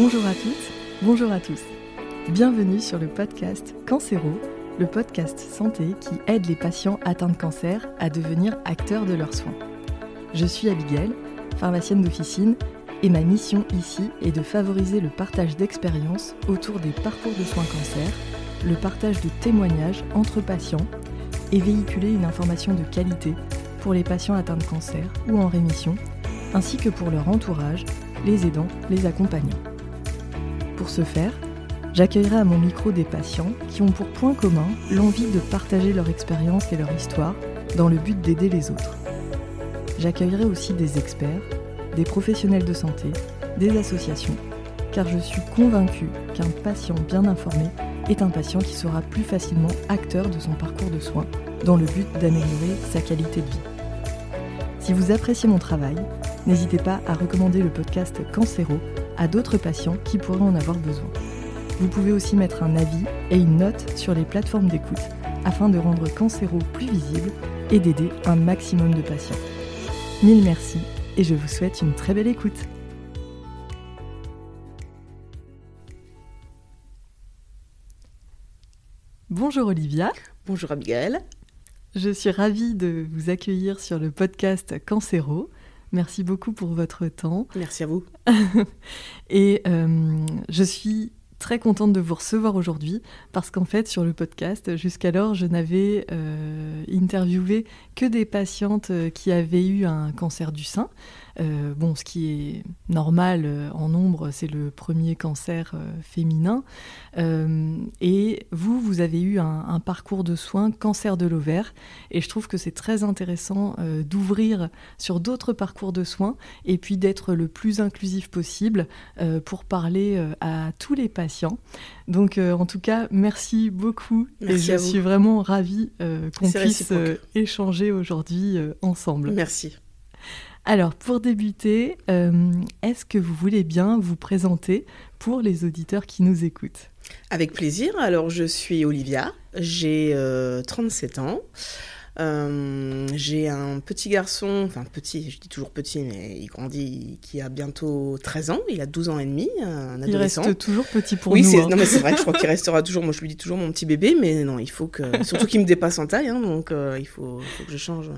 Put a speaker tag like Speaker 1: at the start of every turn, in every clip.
Speaker 1: Bonjour à toutes, bonjour à tous. Bienvenue sur le podcast Cancéro, le podcast santé qui aide les patients atteints de cancer à devenir acteurs de leurs soins. Je suis Abigail, pharmacienne d'officine, et ma mission ici est de favoriser le partage d'expériences autour des parcours de soins cancer, le partage de témoignages entre patients et véhiculer une information de qualité pour les patients atteints de cancer ou en rémission, ainsi que pour leur entourage, les aidants, les accompagnants. Pour ce faire, j'accueillerai à mon micro des patients qui ont pour point commun l'envie de partager leur expérience et leur histoire dans le but d'aider les autres. J'accueillerai aussi des experts, des professionnels de santé, des associations, car je suis convaincue qu'un patient bien informé est un patient qui sera plus facilement acteur de son parcours de soins dans le but d'améliorer sa qualité de vie. Si vous appréciez mon travail, n'hésitez pas à recommander le podcast Cancéro à d'autres patients qui pourraient en avoir besoin. Vous pouvez aussi mettre un avis et une note sur les plateformes d'écoute afin de rendre Cancéro plus visible et d'aider un maximum de patients. Mille merci et je vous souhaite une très belle écoute. Bonjour Olivia.
Speaker 2: Bonjour Abigail.
Speaker 1: Je suis ravie de vous accueillir sur le podcast Cancéro. Merci beaucoup pour votre temps.
Speaker 2: Merci à vous.
Speaker 1: Et euh, je suis très contente de vous recevoir aujourd'hui parce qu'en fait sur le podcast jusqu'alors je n'avais euh, interviewé que des patientes euh, qui avaient eu un cancer du sein euh, bon, ce qui est normal euh, en nombre, c'est le premier cancer euh, féminin. et vous, vous avez eu un, parcours de soins cancer de l'ovaire. Et je trouve que c'est très intéressant d'ouvrir sur d'autres parcours de soins et puis d'être le plus inclusif possible pour parler à tous les patients. Donc, en tout cas, merci beaucoup. et je suis vraiment ravie qu'on puisse échanger aujourd'hui ensemble.
Speaker 2: Merci.
Speaker 1: Alors, pour débuter, euh, est-ce que vous voulez bien vous présenter pour les auditeurs qui nous écoutent?
Speaker 2: Avec plaisir. Alors, je suis Olivia, j'ai 37 euh, ans. Euh, j'ai un petit garçon, enfin petit, je dis toujours petit, mais il grandit, qui a bientôt 13 ans, il a 12 ans et demi, un adolescent.
Speaker 1: Il reste toujours petit pour
Speaker 2: nous.
Speaker 1: Oui,
Speaker 2: hein. non mais c'est vrai, je crois qu'il restera toujours, moi je lui dis toujours mon petit bébé, mais non, il faut que, surtout qu'il me dépasse en taille, hein, donc euh, il, faut, que je change.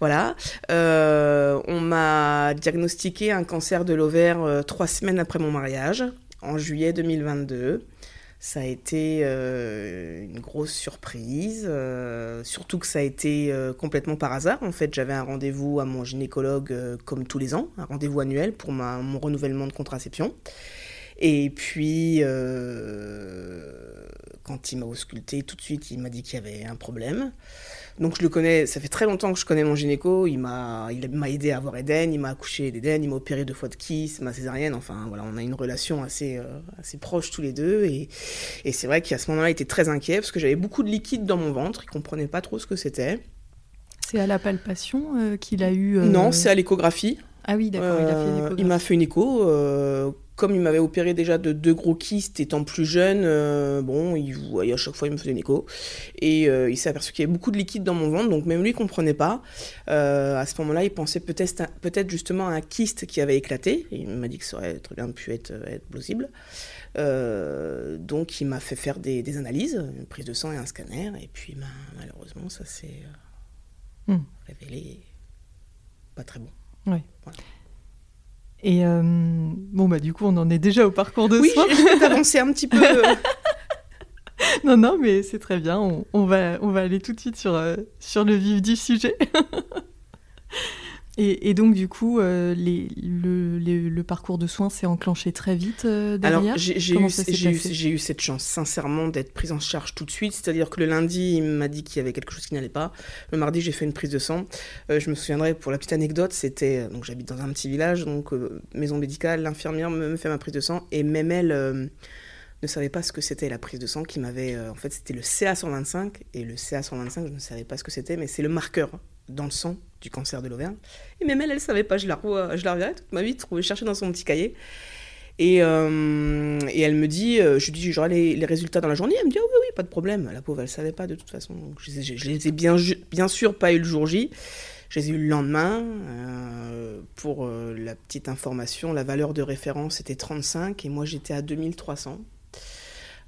Speaker 2: Voilà. Euh, on m'a diagnostiqué un cancer de l'ovaire trois semaines après mon mariage, en juillet 2022. Ça a été euh, une grosse surprise, euh, surtout que ça a été euh, complètement par hasard. En fait, j'avais un rendez-vous à mon gynécologue comme tous les ans, un rendez-vous annuel pour mon renouvellement de contraception. Et puis, quand il m'a ausculté, tout de suite, il m'a dit qu'il y avait un problème. Donc je le connais, ça fait très longtemps que je connais mon gynéco, il m'a il m'a aidé à avoir Eden, il m'a accouché d'Eden, il m'a opéré deux fois de kiss, ma césarienne, enfin voilà, on a une relation assez, euh, assez proche tous les deux. Et, et c'est vrai qu'à ce moment-là, il était très inquiet parce que j'avais beaucoup de liquide dans mon ventre, il comprenait pas trop ce que c'était.
Speaker 1: C'est à la palpation euh, qu'il a eu...
Speaker 2: Euh, non, c'est à l'échographie.
Speaker 1: Ah oui, d'accord, il a fait une échographie.
Speaker 2: Il m'a fait une écho comme il m'avait opéré déjà de deux gros kystes étant plus jeune, euh, bon, il voyait à chaque fois, il me faisait une écho. Et euh, il s'est aperçu qu'il y avait beaucoup de liquide dans mon ventre, donc même lui, il comprenait pas. Euh, à ce moment-là, il pensait peut-être peut justement à un kyste qui avait éclaté. il m'a dit que ça aurait très bien pu être, être plausible. donc il m'a fait faire des, analyses, une prise de sang et un scanner. Et puis ben, malheureusement, ça s'est hmm. révélé pas très bon.
Speaker 1: Oui. Et euh, bon, bah, du coup, on en est déjà au parcours de
Speaker 2: oui,
Speaker 1: soins.
Speaker 2: Oui, j'ai avancé un petit peu.
Speaker 1: Non, non, mais c'est très bien. On, on, va, on va aller tout de suite sur, euh, sur le vif du sujet. Et, donc, du coup, euh, les, le, parcours de soins s'est enclenché très vite euh, derrière
Speaker 2: Alors, j'ai eu, eu, cette chance, sincèrement, d'être prise en charge tout de suite. C'est-à-dire que le lundi, il m'a dit qu'il y avait quelque chose qui n'allait pas. Le mardi, j'ai fait une prise de sang. Euh, je me souviendrai, pour la petite anecdote, c'était... Donc, j'habite dans un petit village, donc maison médicale, l'infirmière me, fait ma prise de sang. Et même elle ne savait pas ce que c'était la prise de sang qui m'avait... en fait, c'était le CA125. Et le CA125, je ne savais pas ce que c'était, mais c'est le marqueur dans le sang du cancer de l'Auvergne. Et même elle, elle savait pas. Je la, je la toute ma vie, chercher dans son petit cahier. Et, euh, et elle me dit, euh, je lui dis, j'aurai les, les, résultats dans la journée. Elle me dit, ah oui, oui, pas de problème. La pauvre, elle savait pas de toute façon. je, les ai bien, bien sûr pas eu le jour J. Je les ai eu le lendemain. Euh, pour la petite information, la valeur de référence était 35 et moi j'étais à 2300.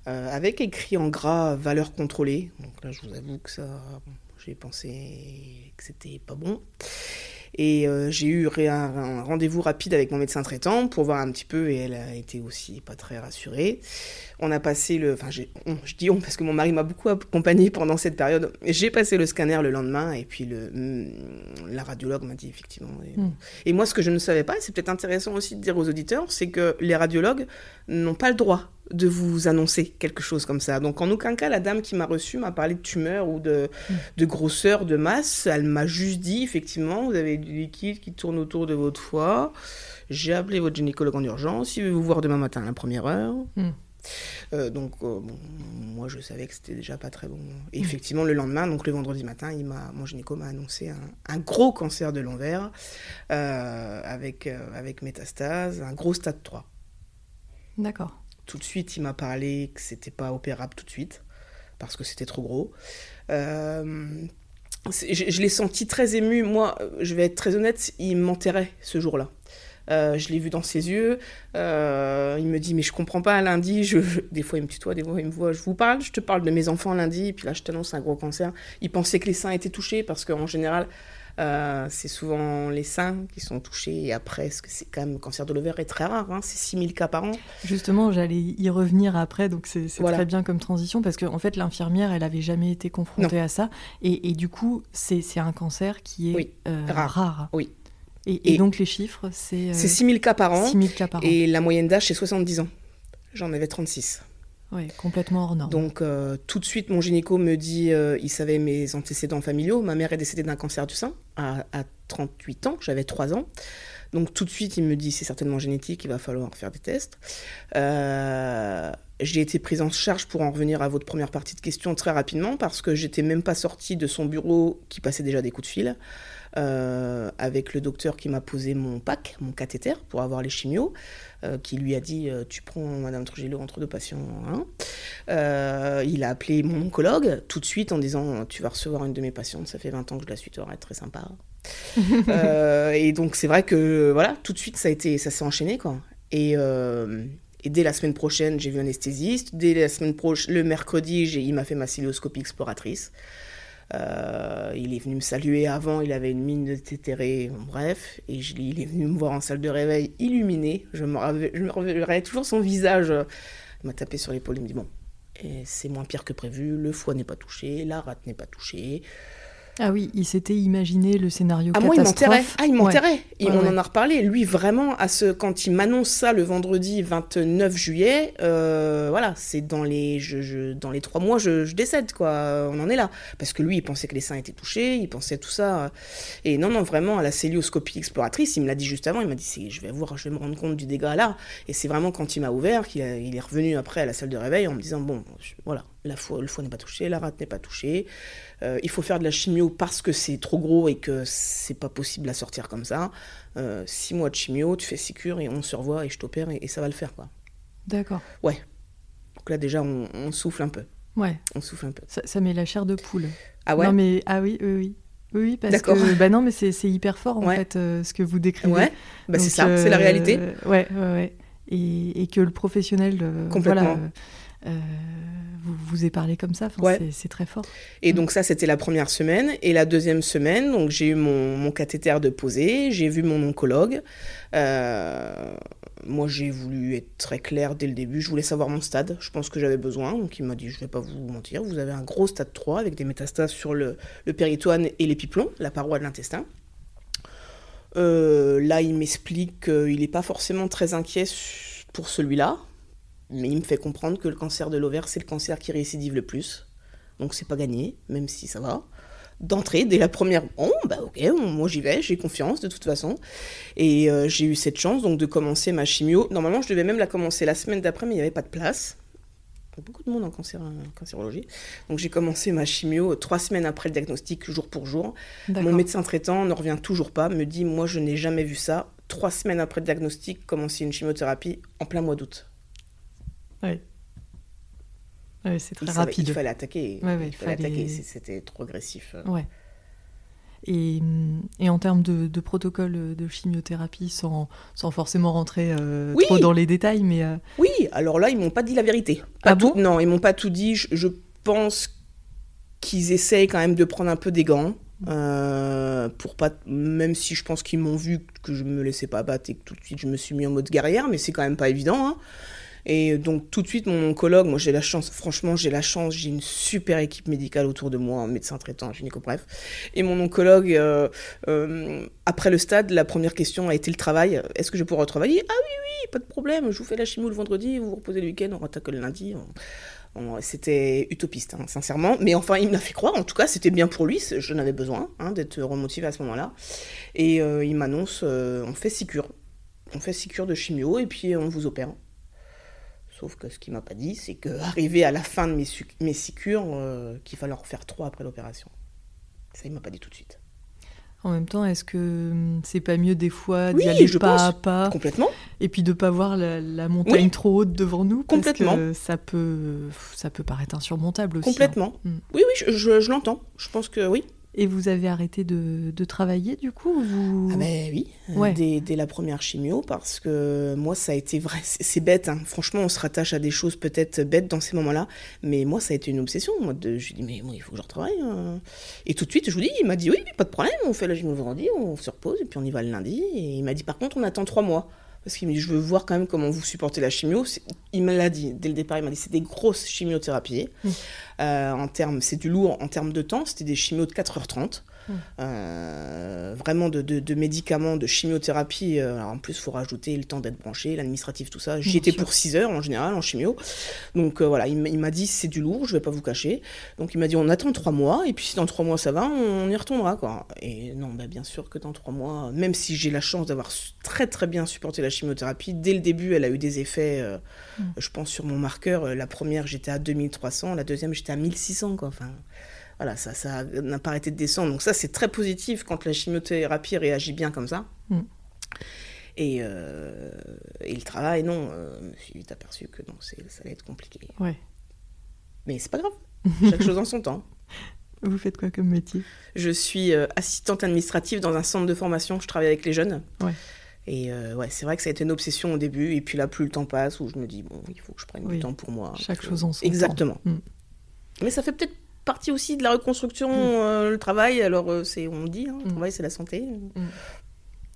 Speaker 2: Euh, avec écrit en gras valeur contrôlée. Donc là, je vous avoue que ça, j'ai pensé que c'était pas bon. Et euh, j'ai eu un, rendez-vous rapide avec mon médecin traitant pour voir un petit peu, et elle a été aussi pas très rassurée. On a passé le. Enfin, je dis on parce que mon mari m'a beaucoup accompagné pendant cette période. J'ai passé le scanner le lendemain, et puis le, hmm, la radiologue m'a dit effectivement. Hmm. Et, moi, ce que je ne savais pas, c'est peut-être intéressant aussi de dire aux auditeurs, c'est que les radiologues n'ont pas le droit de vous annoncer quelque chose comme ça. Donc en aucun cas, la dame qui m'a reçue m'a parlé de tumeur ou de, mm. de grosseur, de masse. Elle m'a juste dit, effectivement, vous avez du liquide qui tourne autour de votre foie. J'ai appelé votre gynécologue en urgence. Il veut vous voir demain matin à la première heure. Mm. Euh, donc, euh, moi, je savais que c'était déjà pas très bon. Et mm. effectivement, le lendemain, donc le vendredi matin, il m'a, mon gynéco m'a annoncé un, gros cancer de l'envers euh, avec, avec métastase, un gros stade 3.
Speaker 1: D'accord.
Speaker 2: Tout de suite, il m'a parlé que c'était pas opérable tout de suite, parce que c'était trop gros. Euh, je, l'ai senti très ému. Moi, je vais être très honnête, il m'enterrait ce jour-là. Euh, je l'ai vu dans ses yeux. Euh, il me dit mais je comprends pas lundi. Je, des fois il me tutoie, des fois il me voit. Je vous parle, je te parle de mes enfants lundi. Et puis là je t'annonce un gros cancer. Il pensait que les seins étaient touchés parce qu'en général euh, c'est souvent les seins qui sont touchés et après, c'est quand même le cancer de l'ovaire est très rare, hein, c'est 6000 cas par an.
Speaker 1: Justement, j'allais y revenir après, donc c'est très bien comme transition parce qu'en en fait, l'infirmière, elle avait jamais été confrontée à ça et, du coup, c'est un cancer qui est euh, rare.
Speaker 2: Oui.
Speaker 1: Et, donc les chiffres, c'est... Euh,
Speaker 2: c'est 6000 cas par an.
Speaker 1: 6000 cas par an.
Speaker 2: Et la moyenne d'âge, c'est 70 ans. J'en avais 36.
Speaker 1: Oui, complètement hors norme.
Speaker 2: Donc, euh, tout de suite, mon gynéco me dit euh, il savait mes antécédents familiaux. Ma mère est décédée d'un cancer du sein à, 38 ans, j'avais 3 ans. Donc, tout de suite, il me dit c'est certainement génétique, il va falloir faire des tests. Euh, j'ai été prise en charge pour en revenir à votre première partie de question très rapidement parce que j'étais même pas sortie de son bureau qui passait déjà des coups de fil. Euh, avec le docteur qui m'a posé mon pack, mon cathéter pour avoir les chimios, euh, qui lui a dit euh, Tu prends Madame Trujillo entre deux patients. Hein. il a appelé mon oncologue tout de suite en disant Tu vas recevoir une de mes patientes, ça fait 20 ans que je la suis, tu vas être très sympa. et donc c'est vrai que voilà, tout de suite ça a été, ça s'est enchaîné quoi. Et, et dès la semaine prochaine, j'ai vu un anesthésiste. Dès la semaine prochaine, le mercredi, il m'a fait ma cilioscopie exploratrice. Euh, il est venu me saluer avant, il avait une mine de tétéré, bref, et je, il est venu me voir en salle de réveil illuminé. Je me, je toujours son visage. Il m'a tapé sur l'épaule, il me dit Bon, c'est moins pire que prévu, le foie n'est pas touché, la rate n'est pas touchée.
Speaker 1: Ah oui, il s'était imaginé le scénario
Speaker 2: ah,
Speaker 1: catastrophe.
Speaker 2: Moi, il Ah, il m'enterrait. on en a reparlé. Lui, vraiment, à ce, quand il m'annonce ça le vendredi 29 juillet, euh, voilà, c'est dans les, je, dans les trois mois, je, décède, quoi. On en est là. Parce que lui, il pensait que les seins étaient touchés, il pensait tout ça. Et non, non, vraiment, à la célioscopie exploratrice, il me l'a dit juste avant, il m'a dit, je vais voir, je vais me rendre compte du dégât là. Et c'est vraiment quand il m'a ouvert qu'il il est revenu après à la salle de réveil en me disant, bon, voilà, la foi, le foie n'est pas touché, la rate n'est pas touchée. Euh, il faut faire de la chimio parce que c'est trop gros et que c'est pas possible à sortir comme ça. Euh, six mois de chimio, tu fais six cures et on se revoit et je t'opère et, ça va le faire quoi.
Speaker 1: D'accord.
Speaker 2: Ouais. Donc là déjà on, souffle un peu.
Speaker 1: Ouais.
Speaker 2: On souffle un peu.
Speaker 1: Ça, met la chair de poule.
Speaker 2: Ah ouais.
Speaker 1: Non mais ah oui oui oui. Oui, parce que bah non, mais c'est hyper fort en fait euh, ce que vous décrivez.
Speaker 2: Ouais, bah, c'est ça, c'est la réalité.
Speaker 1: Ouais, ouais, ouais. Et, et, que le professionnel, Complètement. Voilà, vous vous ait parlé comme ça. C'est très fort.
Speaker 2: Et donc ça, c'était la première semaine. Et la deuxième semaine, donc j'ai eu mon, mon, cathéter de poser, j'ai vu mon oncologue. Euh, moi, j'ai voulu être très clair dès le début. Je voulais savoir mon stade. Je pense que j'avais besoin. Donc il m'a dit, je ne vais pas vous mentir, vous avez un gros stade 3 avec des métastases sur le, le péritoine et l'épiplon, la paroi de l'intestin. Euh, là, il m'explique qu'il n'est pas forcément très inquiet pour celui-là, mais il me fait comprendre que le cancer de l'ovaire, c'est le cancer qui récidive le plus. Donc c'est pas gagné, même si ça va. D'entrée, dès la première, bon, bah ok, moi j'y vais, j'ai confiance de toute façon. Et euh, j'ai eu cette chance donc de commencer ma chimio. Normalement, je devais même la commencer la semaine d'après, mais il n'y avait pas de place. Il y a beaucoup de monde en cancer, cancérologie. Donc j'ai commencé ma chimio trois semaines après le diagnostic, jour pour jour. Mon médecin traitant ne revient toujours pas, me dit Moi je n'ai jamais vu ça. Trois semaines après le diagnostic, commencer une chimiothérapie en plein mois d'août.
Speaker 1: Oui. c'est très rapide.
Speaker 2: il fallait attaquer. il fallait attaquer. C'était trop agressif.
Speaker 1: Ouais. Et, en termes de, protocole de chimiothérapie, sans, sans forcément rentrer trop dans les détails, mais...
Speaker 2: Oui, alors là, ils m'ont pas dit la vérité.
Speaker 1: ah bon?
Speaker 2: Non, ils m'ont pas tout dit. Je, pense qu'ils essayent quand même de prendre un peu des gants. pour pas même si je pense qu'ils m'ont vu que je me laissais pas battre et que tout de suite je me suis mis en mode guerrière mais c'est quand même pas évident hein. Et donc tout de suite, mon oncologue, moi j'ai la chance, franchement j'ai la chance, j'ai une super équipe médicale autour de moi, médecin traitant, gynéco, bref. Et mon oncologue, euh, euh, après le stade, la première question a été le travail. Est-ce que je pourrais retravailler? Ah oui, oui, pas de problème, je vous fais la chimie le vendredi, vous vous reposez le week-end, on attaque le lundi. C'était utopiste, hein, sincèrement. Mais enfin, il me fait croire. En tout cas, c'était bien pour lui. Je n'avais besoin hein, d'être remotivé à ce moment-là. Et euh, il m'annonce on fait six cures. On fait six cures de chimio et puis on vous opère. Sauf que ce qu'il m'a pas dit, c'est qu'arrivé à la fin de mes, mes six cures, euh, qu'il fallait en refaire trois après l'opération. Ça, il m'a pas dit tout de suite.
Speaker 1: En même temps, est-ce que hum, c'est pas mieux des fois d'y aller pas à pas
Speaker 2: Complètement.
Speaker 1: Et puis de pas voir la, montagne trop haute devant nous?
Speaker 2: Complètement.
Speaker 1: Parce que ça peut, ça peut paraître insurmontable aussi.
Speaker 2: Hein. Complètement. Hum. Oui, oui, je l'entends. Je pense que oui.
Speaker 1: Et vous avez arrêté de, travailler du coup vous...
Speaker 2: Ah ben oui, euh, dès, la première chimio, parce que moi ça a été vrai, c'est bête, hein. franchement on se rattache à des choses peut-être bêtes dans ces moments-là, mais moi ça a été une obsession, moi, de, je lui dis mais moi il faut que je retravaille. Hein. Et tout de suite je vous dis, il m'a dit oui, pas de problème, on fait la chimio vendredi, on se repose et puis on y va le lundi, et il m'a dit par contre on attend trois mois parce qu'il me dit je veux voir quand même comment vous supportez la chimio. Il me l'a dit dès le départ, il m'a dit c'est des grosses chimiothérapies. Mmh. Euh, en termes, c'est du lourd en termes de temps, c'était des chimios de 4h30. Euh, vraiment de, médicaments, de chimiothérapie. Euh, en plus, il faut rajouter le temps d'être branché, l'administratif, tout ça. J'y étais pour 6 heures en général en chimio. Donc euh, voilà, il m'a dit c'est du lourd, je vais pas vous cacher. Donc il m'a dit on attend 3 mois, et puis si dans 3 mois ça va, on, y retournera. Quoi. Et non, bah, bien sûr que dans 3 mois, même si j'ai la chance d'avoir très très bien supporté la chimiothérapie, dès le début, elle a eu des effets, mm. je pense, sur mon marqueur. La première, j'étais à 2300, la deuxième, j'étais à 1600. Quoi. Enfin, voilà, ça, ça n'a pas arrêté de descendre. Donc ça, c'est très positif quand la chimiothérapie réagit bien comme ça. Mm. Et, euh, et, le travail, non, euh, je me suis vite aperçu que non, ça allait être compliqué.
Speaker 1: Ouais.
Speaker 2: Mais c'est pas grave, chaque chose en son temps.
Speaker 1: Vous faites quoi comme métier?
Speaker 2: Je suis euh, assistante administrative dans un centre de formation, je travaille avec les jeunes.
Speaker 1: Ouais.
Speaker 2: Et ouais, c'est vrai que ça a été une obsession au début, et puis là, plus le temps passe, où je me dis, bon, il faut que je prenne du temps pour moi.
Speaker 1: Chaque chose en son
Speaker 2: Exactement.
Speaker 1: temps. Exactement.
Speaker 2: Mais ça fait peut-être partie aussi de la reconstruction, mm. euh, le travail. Alors, euh, c'est on dit, hein, le mm. travail, c'est la santé. Mm.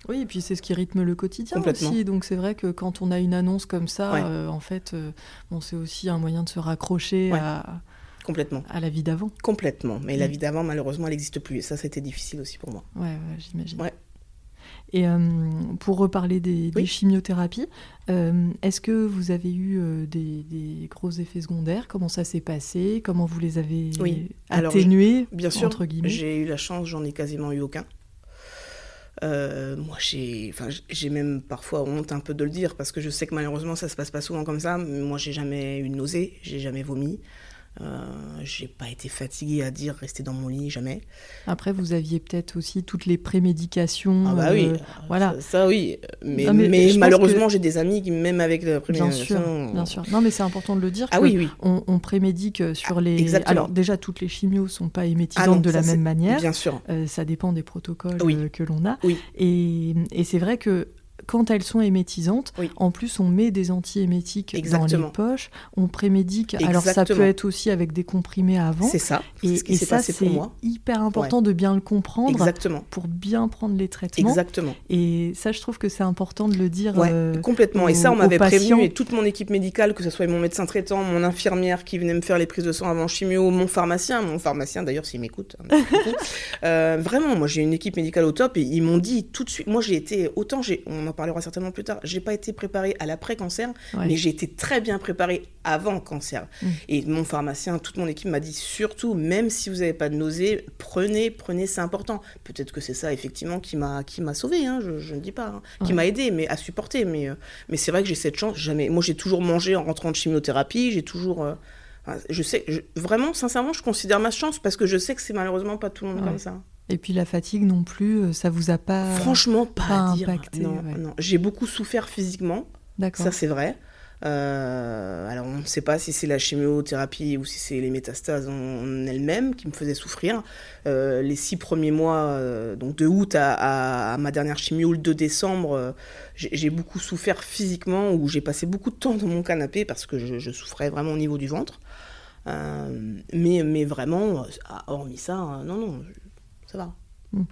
Speaker 1: Oui, et puis c'est ce qui rythme le quotidien aussi. Donc c'est vrai que quand on a une annonce comme ça, euh, en fait, bon, c'est aussi un moyen de se raccrocher à,
Speaker 2: Complètement.
Speaker 1: à la vie d'avant.
Speaker 2: Complètement. Mais la vie d'avant, malheureusement, elle n'existe plus. Et ça, c'était difficile aussi pour moi.
Speaker 1: Ouais, ouais j'imagine.
Speaker 2: Ouais.
Speaker 1: Et euh, pour reparler des, chimiothérapies, euh, est-ce que vous avez eu euh, des, gros effets secondaires? Comment ça s'est passé? Comment vous les avez atténués
Speaker 2: Bien sûr, j'ai eu la chance, j'en ai quasiment eu aucun. moi, j'ai, enfin, j'ai même parfois honte un peu de le dire parce que je sais que malheureusement ça se passe pas souvent comme ça. Moi, j'ai jamais eu de nausée, j'ai jamais vomi. Euh, j'ai pas été fatiguée à dire rester dans mon lit, jamais.
Speaker 1: Après, vous aviez peut-être aussi toutes les prémédications.
Speaker 2: Ah bah oui,
Speaker 1: euh, voilà.
Speaker 2: Ça, oui. Mais, mais, malheureusement, j'ai des amis qui, même avec la
Speaker 1: prémédication... Bien sûr, bien sûr. Non, mais c'est important de le dire.
Speaker 2: Ah oui, oui.
Speaker 1: On, prémédique sur les... Exactement. Alors déjà, toutes les chimios sont pas émétisantes ah de la même manière.
Speaker 2: Bien sûr.
Speaker 1: Euh, ça dépend des protocoles que l'on a.
Speaker 2: Oui.
Speaker 1: Et, et c'est vrai que quand elles sont émétisantes, en plus on met des antiémétiques dans les poches, on prémédique. Alors ça peut être aussi avec des comprimés avant.
Speaker 2: C'est ça.
Speaker 1: Et, et ça c'est hyper important de bien le comprendre
Speaker 2: Exactement.
Speaker 1: pour bien prendre les traitements.
Speaker 2: Exactement.
Speaker 1: Et ça je trouve que c'est important de le dire.
Speaker 2: Euh, complètement. et ça on m'avait prévenu et toute mon équipe médicale, que ce soit mon médecin traitant, mon infirmière qui venait me faire les prises de sang avant chimio, mon pharmacien, mon pharmacien d'ailleurs s'il m'écoute. Hein, euh, vraiment, moi j'ai une équipe médicale au top et ils m'ont dit tout de suite. Moi j'ai été autant j'ai on en parlera certainement plus tard. J'ai pas été préparée à l'après-cancer, mais j'ai été très bien préparée avant cancer. Mm. Et mon pharmacien, toute mon équipe m'a dit surtout, même si vous n'avez pas de nausées, prenez, prenez, c'est important. Peut-être que c'est ça effectivement qui m'a qui m'a sauvé, hein, je, ne dis pas, hein, qui m'a aidé, mais à supporter. Mais euh, mais c'est vrai que j'ai cette chance. Jamais. Moi, j'ai toujours mangé en rentrant de chimiothérapie. J'ai toujours euh, je sais, vraiment, sincèrement, je considère ma chance parce que je sais que c'est malheureusement pas tout le monde comme ça.
Speaker 1: Et puis la fatigue non plus, euh, ça vous a pas
Speaker 2: franchement pas, impacté. Non, non. J'ai beaucoup souffert physiquement. Ça c'est vrai. Euh, alors on ne sait pas si c'est la chimiothérapie ou si c'est les métastases en, elles-mêmes qui me faisaient souffrir. Euh, les six premiers mois, euh, donc de août à, ma dernière chimio, le 2 décembre, j'ai beaucoup souffert physiquement, où j'ai passé beaucoup de temps dans mon canapé parce que je, souffrais vraiment au niveau du ventre. mais, mais vraiment, hormis ça, non, non, ça va.
Speaker 1: Hmm.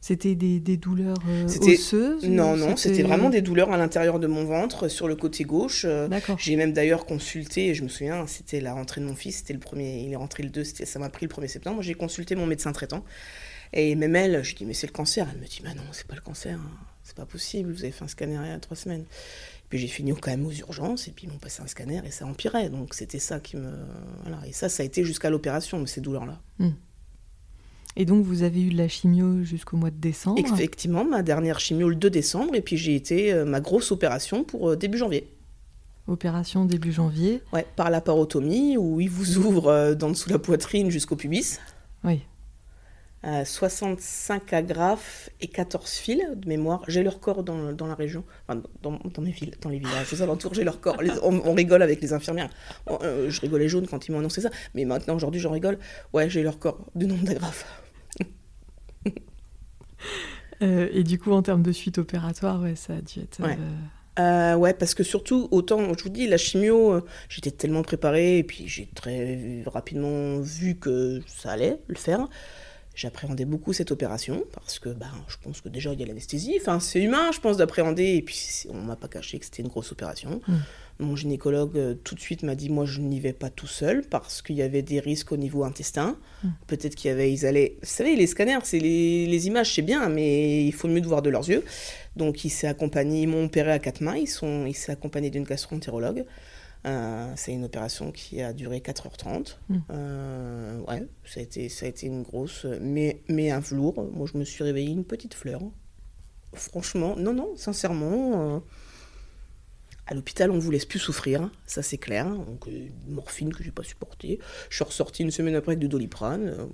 Speaker 1: C'était des, douleurs euh, osseuses
Speaker 2: Non, non, c'était vraiment des douleurs à l'intérieur de mon ventre, sur le côté gauche. Euh, j'ai même d'ailleurs consulté, je me souviens, c'était la rentrée de mon fils, c'était le premier, il est rentré le 2, ça m'a pris le 1er septembre. J'ai consulté mon médecin traitant. Et même elle, je lui dis, mais c'est le cancer. Elle me dit, bah non, c'est pas le cancer, hein. c'est pas possible, vous avez fait un scanner il y a trois semaines. Puis j'ai fini quand même aux urgences, et puis ils m'ont passé un scanner et ça empirait. Donc c'était ça qui me. Voilà. Et ça, ça a été jusqu'à l'opération, ces douleurs-là. Hmm.
Speaker 1: Et donc, vous avez eu de la chimio jusqu'au mois de décembre
Speaker 2: Effectivement, ma dernière chimio le 2 décembre, et puis j'ai été euh, ma grosse opération pour euh, début janvier.
Speaker 1: Opération début janvier
Speaker 2: Ouais, par la parotomie, où ils vous ouvrent euh, d'en dessous la poitrine jusqu'au pubis.
Speaker 1: Oui.
Speaker 2: 65 agrafes et 14 fils de mémoire. J'ai leur corps dans, dans la région, enfin, dans, dans, mes villes, dans les villages, aux alentours, j'ai leur corps. on, rigole avec les infirmières. je rigolais jaune quand ils m'ont annoncé ça, mais maintenant, aujourd'hui, j'en rigole. Ouais, j'ai leur corps du nombre d'agrafes.
Speaker 1: Euh, et du coup, en termes de suite opératoire, ouais, ça a dû être.
Speaker 2: Ouais. Euh, ouais, parce que surtout, autant, je vous dis, la chimio, euh, j'étais tellement préparée, et puis j'ai très rapidement vu que ça allait le faire. J'appréhendais beaucoup cette opération, parce que ben, je pense que déjà, il y a l'anesthésie. Enfin, c'est humain, je pense, d'appréhender, et puis on m'a pas caché que c'était une grosse opération. Mmh. Mon gynécologue euh, tout de suite m'a dit moi je n'y vais pas tout seul parce qu'il y avait des risques au niveau intestin. Hmm. Peut-être qu'il y avait ils allaient vous savez les scanners c'est les, images c'est bien mais il faut mieux de voir de leurs yeux. Donc il s'est accompagné ils m'ont opéré à quatre mains ils sont il s'est accompagné d'une gastroentérologue. Euh, c'est une opération qui a duré 4h30. Hmm. Euh, ouais, ça a, été, ça a été une grosse, mais, mais un velours. Moi, je me suis réveillée une petite fleur. Franchement, non, non, sincèrement, à l'hôpital, on ne vous laisse plus souffrir, ça c'est clair. Donc, euh, morphine que j'ai pas supporté. Je suis ressortie une semaine après avec du doliprane. Euh.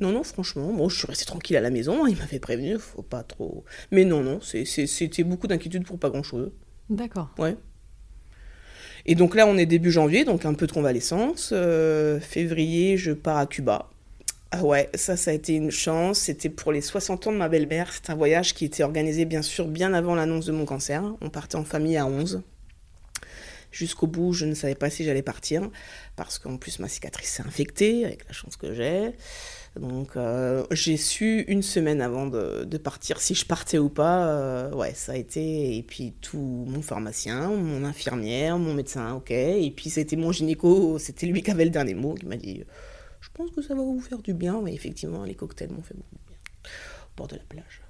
Speaker 2: Non, non, franchement, bon, je suis restée tranquille à la maison. Il m'avait prévenu, faut pas trop. Mais non, non, c'était beaucoup d'inquiétude pour pas grand-chose.
Speaker 1: D'accord.
Speaker 2: Ouais. Et donc là, on est début janvier, donc un peu de convalescence. Euh, février, je pars à Cuba. Ah ouais, ça, ça a été une chance. C'était pour les 60 ans de ma belle-mère. C'est un voyage qui était organisé, bien sûr, bien avant l'annonce de mon cancer. On partait en famille à 11. Jusqu'au bout, je ne savais pas si j'allais partir, parce qu'en plus, ma cicatrice s'est infectée, avec la chance que j'ai. Donc, euh, j'ai su une semaine avant de, partir si je partais ou pas. Euh, ouais, ça a été. Et puis, tout mon pharmacien, mon infirmière, mon médecin, ok. Et puis, c'était mon gynéco, c'était lui qui avait le dernier mot, qui m'a dit je pense que ça va vous faire du bien. Mais effectivement, les cocktails m'ont fait beaucoup de bien. Au bord de la plage.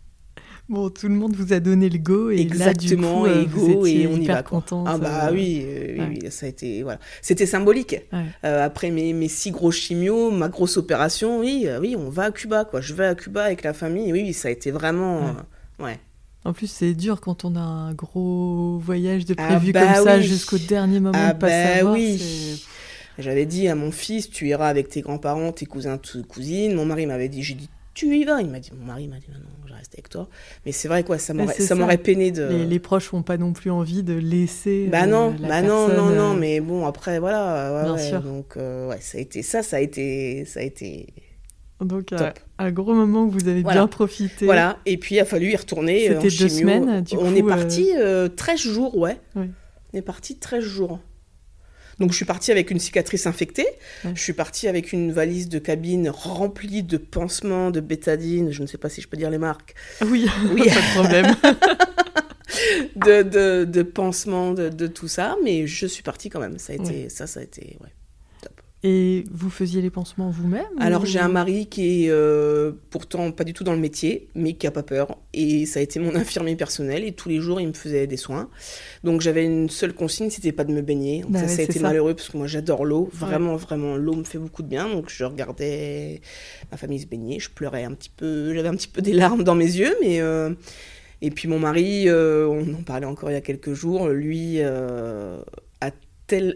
Speaker 1: Bon, tout le monde vous a donné le go et
Speaker 2: exactement
Speaker 1: là,
Speaker 2: du coup, euh, et on y va.
Speaker 1: Content,
Speaker 2: ah bah oui, euh, oui, ça a été voilà, c'était symbolique. Euh, après mes, mes six gros chimios, ma grosse opération, oui, oui, on va à Cuba quoi. Je vais à Cuba avec la famille. Oui, ça a été vraiment, ouais.
Speaker 1: En plus, c'est dur quand on a un gros voyage de ah prévu bah comme ça jusqu'au dernier moment ah pas bah. Oui.
Speaker 2: J'avais dit à mon fils, tu iras avec tes grands-parents, tes cousins, tes cousines. Mon mari m'avait dit, j'ai dit, tu y vas. Il m'a dit, mon mari m'a dit, non, non, avec toi. Mais c'est vrai, quoi, ça m'aurait, ça m'aurait peiné de.
Speaker 1: Les, proches n'ont pas non plus envie de laisser.
Speaker 2: Bah non, euh, bah non, non, non, euh, mais bon, après, voilà. Bien sûr. Donc, euh, ouais, ça a été ça, ça a été. Ça a été...
Speaker 1: Donc, un gros moment où vous avez bien profité.
Speaker 2: Voilà, et puis il a fallu y retourner.
Speaker 1: C'était deux semaines, du
Speaker 2: On est parti 13 jours, ouais. On est parti 13 jours. Donc je suis partie avec une cicatrice infectée, je suis partie avec une valise de cabine remplie de pansements, de bétadine, je ne sais pas si je peux dire les marques.
Speaker 1: Oui, oui. pas de problème.
Speaker 2: de, de, de pansements, de, de, tout ça, mais je suis partie quand même. Ça a été, ça, ça a été, ouais.
Speaker 1: Et vous faisiez les pansements vous-même
Speaker 2: Alors j'ai un mari qui est euh, pourtant pas du tout dans le métier, mais qui a pas peur. Et ça a été mon infirmier personnel et tous les jours il me faisait des soins. Donc j'avais une seule consigne, c'était pas de me baigner. Donc bah ça, a été malheureux parce que moi j'adore l'eau. Vraiment, vraiment, l'eau me fait beaucoup de bien. Donc je regardais ma famille se baigner, je pleurais un petit peu, j'avais un petit peu des larmes dans mes yeux, mais... Euh, et puis mon mari, euh, on en parlait encore il y a quelques jours, lui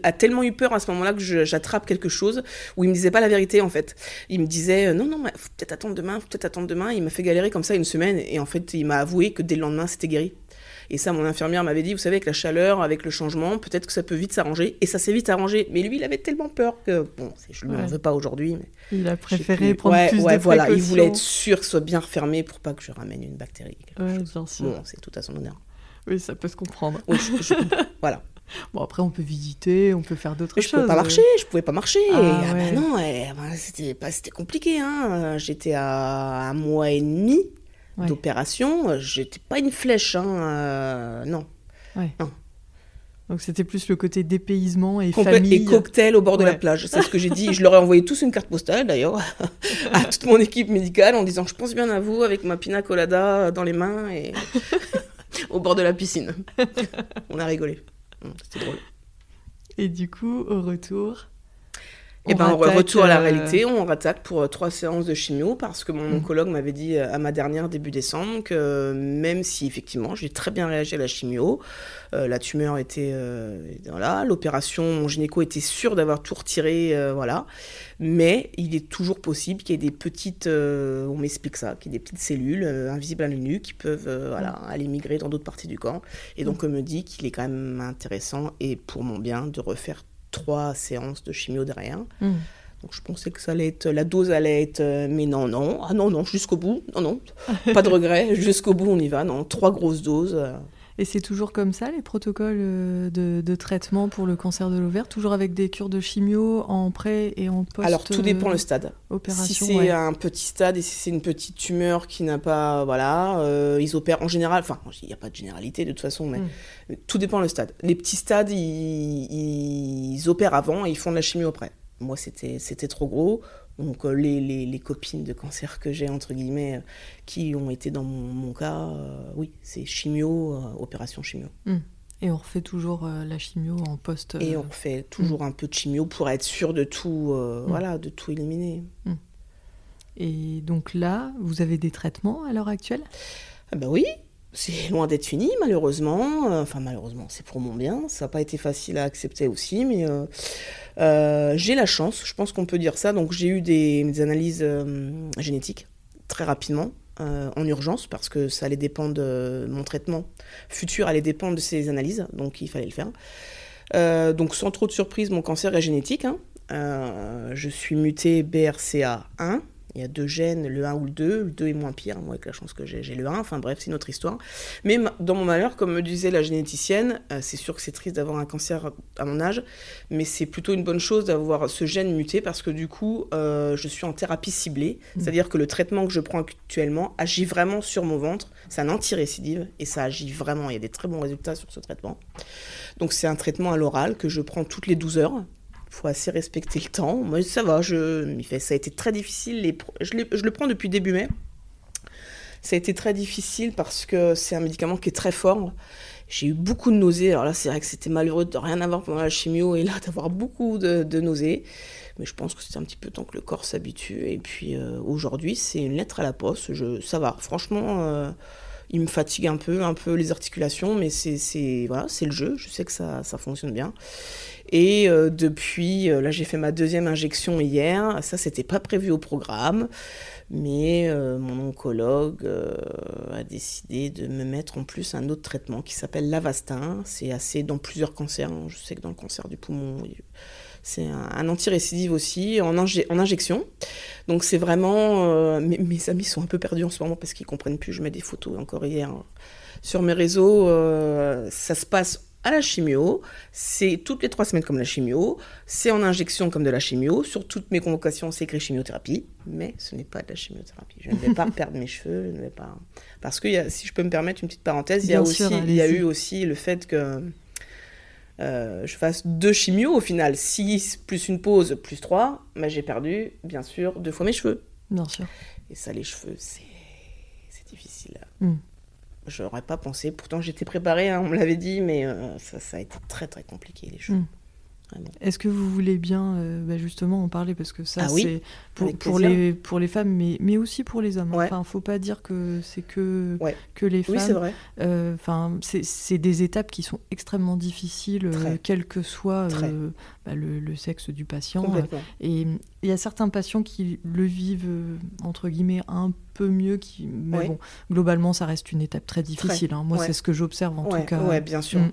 Speaker 2: a tellement eu peur à ce moment-là que j'attrape quelque chose où il me disait pas la vérité en fait. Il me disait euh, non non mais faut peut-être attendre demain, faut peut-être attendre demain. Il m'a fait galérer comme ça une semaine et en fait il m'a avoué que dès le lendemain c'était guéri. Et ça, mon infirmière m'avait dit, vous savez, avec la chaleur, avec le changement, peut-être que ça peut vite s'arranger. Et ça s'est vite arrangé. Mais lui, il avait tellement peur que, bon, je ne lui en veux pas aujourd'hui. Mais
Speaker 1: il a préféré prendre plus de voilà,
Speaker 2: Il voulait être sûr que ce soit bien refermé pour pas que je ramène une bactérie.
Speaker 1: Ouais, bien sûr.
Speaker 2: Bon, c'est tout à son honneur.
Speaker 1: Oui, ça peut se comprendre.
Speaker 2: voilà.
Speaker 1: Bon, après, on peut visiter, on peut faire d'autres choses.
Speaker 2: Je pouvais pas marcher, je pouvais pas marcher. Ah, ah bah non, bah, c'était pas, c'était compliqué. Hein. J'étais à un mois et demi d'opération. J'étais pas une flèche, hein. Euh, non. non.
Speaker 1: Donc c'était plus le côté dépaysement et famille.
Speaker 2: Et cocktail au bord de la plage. C'est ce que j'ai dit. Je leur ai envoyé tous une carte postale d'ailleurs à toute mon équipe médicale en disant je pense bien à vous avec ma pina colada dans les mains et au bord de la piscine. On a rigolé. C'était drôle.
Speaker 1: Et du coup, au retour,
Speaker 2: et eh ben, retour à la euh, réalité, on rattaque pour euh, trois séances de chimio parce que mon mm. oncologue m'avait dit euh, à ma dernière début décembre que même si effectivement j'ai très bien réagi à la chimio, la tumeur était voilà, l'opération, mon gynéco était sûr d'avoir tout retiré, voilà, mais il est toujours possible qu'il y ait des petites, on m'explique ça, qu'il y ait des petites cellules invisibles à l'œil nu qui peuvent voilà mm. aller migrer dans d'autres parties du corps, et donc mm. on me dit qu'il est quand même intéressant et pour mon bien de refaire trois séances de chimio derrière. Hmm. Donc je pensais que ça allait être, la dose allait être, euh, mais non, non, ah non, non, jusqu'au bout, non, non, pas de regret, jusqu'au bout on y va, non, trois grosses doses. Euh.
Speaker 1: Et c'est toujours comme ça, les protocoles euh, de, traitement pour le cancer de l'ovaire Toujours avec des cures de chimio en pré et en post
Speaker 2: Alors, tout dépend le stade.
Speaker 1: Opération,
Speaker 2: si c'est un petit stade et si c'est une petite tumeur qui n'a pas... Voilà, euh, ils opèrent en général... Enfin, il n'y a pas de généralité de toute façon, mais hmm. tout dépend le stade. Les petits stades, ils, ils opèrent avant et ils font de la chimio après. Moi, c'était trop gros. Donc euh, les, les, les, copines de cancer que j'ai, entre guillemets, euh, qui ont été dans mon, cas, euh, oui, c'est chimio, opération chimio.
Speaker 1: Hmm. Et on refait toujours la chimio en poste.
Speaker 2: Et on refait toujours hmm. un peu de chimio pour être sûr de tout, hmm. voilà, de tout éliminer.
Speaker 1: Et donc là, vous avez des traitements à l'heure actuelle?
Speaker 2: Ah bah oui, c'est loin d'être fini, malheureusement. Enfin, malheureusement, c'est pour mon bien. Ça n'a pas été facile à accepter aussi, mais euh, euh, j'ai la chance, je pense qu'on peut dire ça. Donc, j'ai eu des, analyses génétiques très rapidement, en urgence, parce que ça allait dépendre mon traitement futur, allait dépendre de ces analyses, donc il fallait le faire. donc, sans trop de surprise, mon cancer est génétique. Hein. je suis mutée BRCA1 il y a deux gènes, le 1 ou le 2. Le 2 est moins pire, moi avec la chance que j'ai le 1. Enfin bref, c'est une autre histoire. Mais dans mon malheur, comme me disait la généticienne, euh, c'est sûr que c'est triste d'avoir un cancer à mon âge, mais c'est plutôt une bonne chose d'avoir ce gène muté parce que du coup, euh, je suis en thérapie ciblée. Mmh. C'est-à-dire que le traitement que je prends actuellement agit vraiment sur mon ventre. C'est un anti-récidive et ça agit vraiment. Il y a des très bons résultats sur ce traitement. Donc c'est un traitement à l'oral que je prends toutes les 12 heures. Faut assez respecter le temps. Moi, ça va. Je, ça a été très difficile. Je le prends depuis début mai. Ça a été très difficile parce que c'est un médicament qui est très fort. J'ai eu beaucoup de nausées. Alors là, c'est vrai que c'était malheureux de rien avoir pendant la chimio et là d'avoir beaucoup de, nausées. Mais je pense que c'est un petit peu temps que le corps s'habitue. Et puis euh, aujourd'hui, c'est une lettre à la poste. Je, ça va. Franchement, euh, il me fatigue un peu, un peu les articulations, mais c'est voilà, le jeu. Je sais que ça, ça fonctionne bien. Et euh, depuis, euh, là j'ai fait ma deuxième injection hier, ça c'était pas prévu au programme, mais euh, mon oncologue a décidé de me mettre en plus un autre traitement qui s'appelle l'Avastin. C'est assez dans plusieurs cancers, je sais que dans le cancer du poumon, c'est un, anti-récidive aussi, en, injection. Donc c'est vraiment... Mes, amis sont un peu perdus en ce moment parce qu'ils comprennent plus, je mets des photos encore hier sur mes réseaux, ça se passe à la chimio. C'est toutes les trois semaines comme la chimio. C'est en injection comme de la chimio. Sur toutes mes convocations, c'est écrit chimiothérapie. Mais ce n'est pas de la chimiothérapie. Je ne vais pas perdre mes cheveux. Je ne vais pas... Parce que si je peux me permettre une petite parenthèse, il y, a aussi, il y a eu aussi le fait que euh, je fasse deux chimios au final. 6 plus une pause plus 3, mais j'ai perdu, bien sûr, deux fois mes cheveux.
Speaker 1: Bien sûr.
Speaker 2: Et ça, les cheveux, c'est difficile. Hmm. Je n'aurais pas pensé. Pourtant, j'étais préparée, hein, on me l'avait dit, mais euh, ça, a été très, très compliqué, les choses. Hmm.
Speaker 1: Est-ce que vous voulez bien euh, bah, justement en parler parce que ça ah c'est pour, les pour les femmes mais, mais aussi pour les hommes. Enfin, faut pas dire que c'est que que les femmes. Oui,
Speaker 2: c'est vrai.
Speaker 1: Euh, enfin, c'est des étapes qui sont extrêmement difficiles, euh, quel que soit bah, le, sexe du patient. et il y a certains patients qui le vivent entre guillemets un peu mieux, qui mais bon, globalement ça reste une étape très difficile. Hein. Moi, c'est ce que j'observe en tout cas.
Speaker 2: Ouais, bien sûr. Mm.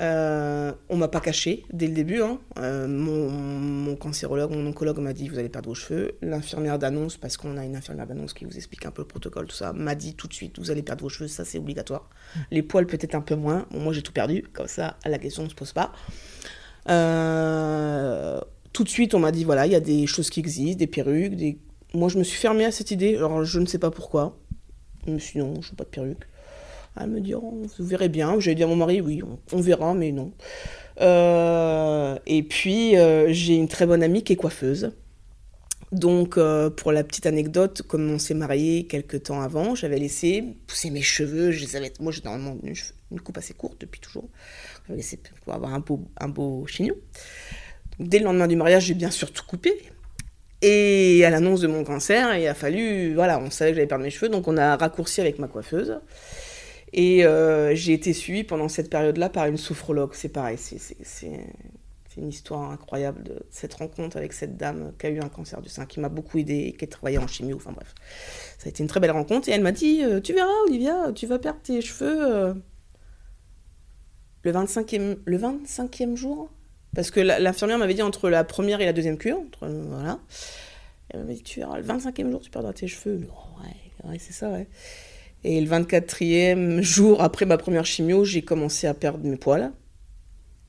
Speaker 2: Euh, on m'a pas caché dès le début. Hein. Euh, mon, cancérologue, mon oncologue m'a dit vous allez perdre vos cheveux. L'infirmière d'annonce, parce qu'on a une infirmière d'annonce qui vous explique un peu le protocole, tout ça, m'a dit tout de suite vous allez perdre vos cheveux, ça c'est obligatoire. Les poils peut-être un peu moins. moi j'ai tout perdu, comme ça la question ne se pose pas. Euh, tout de suite on m'a dit voilà il y a des choses qui existent, des perruques. Des... Moi je me suis fermée à cette idée. Alors je ne sais pas pourquoi. Je me suis dit non je veux pas de perruque. Elle me dit, oh, vous verrez bien. J'ai dit à mon mari, oui, on, verra, mais non. Euh, et puis, euh, j'ai une très bonne amie qui est coiffeuse. Donc, euh, pour la petite anecdote, comme on s'est marié quelques temps avant, j'avais laissé pousser mes cheveux. Je les avais, moi, j'ai normalement une, coupe assez courte depuis toujours. J'avais laissé pour avoir un beau chignon. dès le lendemain du mariage, j'ai bien sûr tout coupé. Et à l'annonce de mon cancer, il a fallu, voilà, on savait que j'allais perdre mes cheveux, donc on a raccourci avec ma coiffeuse. Et euh, j'ai été suivie pendant cette période-là par une sophrologue. C'est pareil, c'est une histoire incroyable de cette rencontre avec cette dame qui a eu un cancer du sein, qui m'a beaucoup aidée qui a travaillé en chimie. Enfin bref, ça a été une très belle rencontre. Et elle m'a dit euh, Tu verras, Olivia, tu vas perdre tes cheveux euh, le, 25e, le 25e jour. Parce que l'infirmière m'avait dit entre la première et la deuxième cure. voilà. Elle m'a dit Tu verras, le 25e jour, tu perdras tes cheveux. ouais, ouais c'est ça, ouais. Et le 24e jour après ma première chimio, j'ai commencé à perdre mes poils.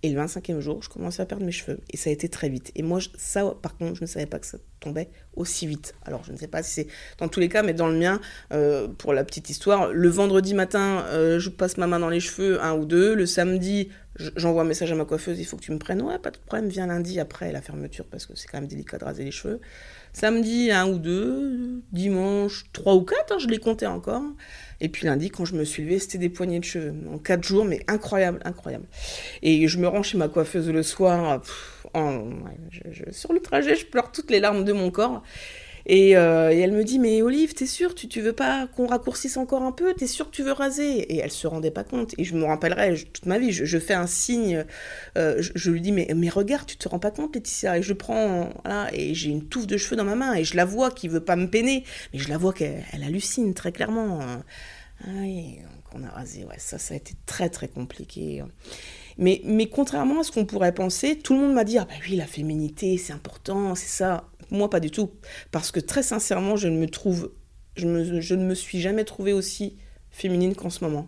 Speaker 2: Et le 25e jour, je commençais à perdre mes cheveux. Et ça a été très vite. Et moi, ça, par contre, je ne savais pas que ça tombait aussi vite. Alors, je ne sais pas si c'est dans tous les cas, mais dans le mien, euh, pour la petite histoire, le vendredi matin, euh, je passe ma main dans les cheveux, un ou deux. Le samedi, j'envoie un message à ma coiffeuse, il faut que tu me prennes. Ouais, pas de problème, viens lundi après la fermeture, parce que c'est quand même délicat de raser les cheveux. Samedi, un ou deux. Dimanche, trois ou quatre, hein, je les comptais encore. Et puis lundi, quand je me suis levée, c'était des poignées de cheveux. En quatre jours, mais incroyable, incroyable. Et je me rends chez ma coiffeuse le soir. sur le trajet, je pleure toutes les larmes de mon corps. Euh, et, elle me dit, mais Olive, t'es sûre, tu, tu veux pas qu'on raccourcisse encore un peu? T'es sûre que tu veux raser? Et elle se rendait pas compte. Et je me rappellerai toute ma vie, je, fais un signe, euh, je, lui dis, mais, mais regarde, tu te rends pas compte, Laetitia? Et je prends, voilà, et j'ai une touffe de cheveux dans ma main, et je la vois qui veut pas me peiner, mais je la vois qu'elle hallucine très clairement. Ah oui, on a rasé, ouais, ça, ça a été très très compliqué. Mais, mais contrairement à ce qu'on pourrait penser, tout le monde m'a dit, ah bah oui, la féminité, c'est important, c'est ça. Moi, pas du tout. Parce que très sincèrement, je ne me trouve, je, ne me suis jamais trouvée aussi féminine qu'en ce moment.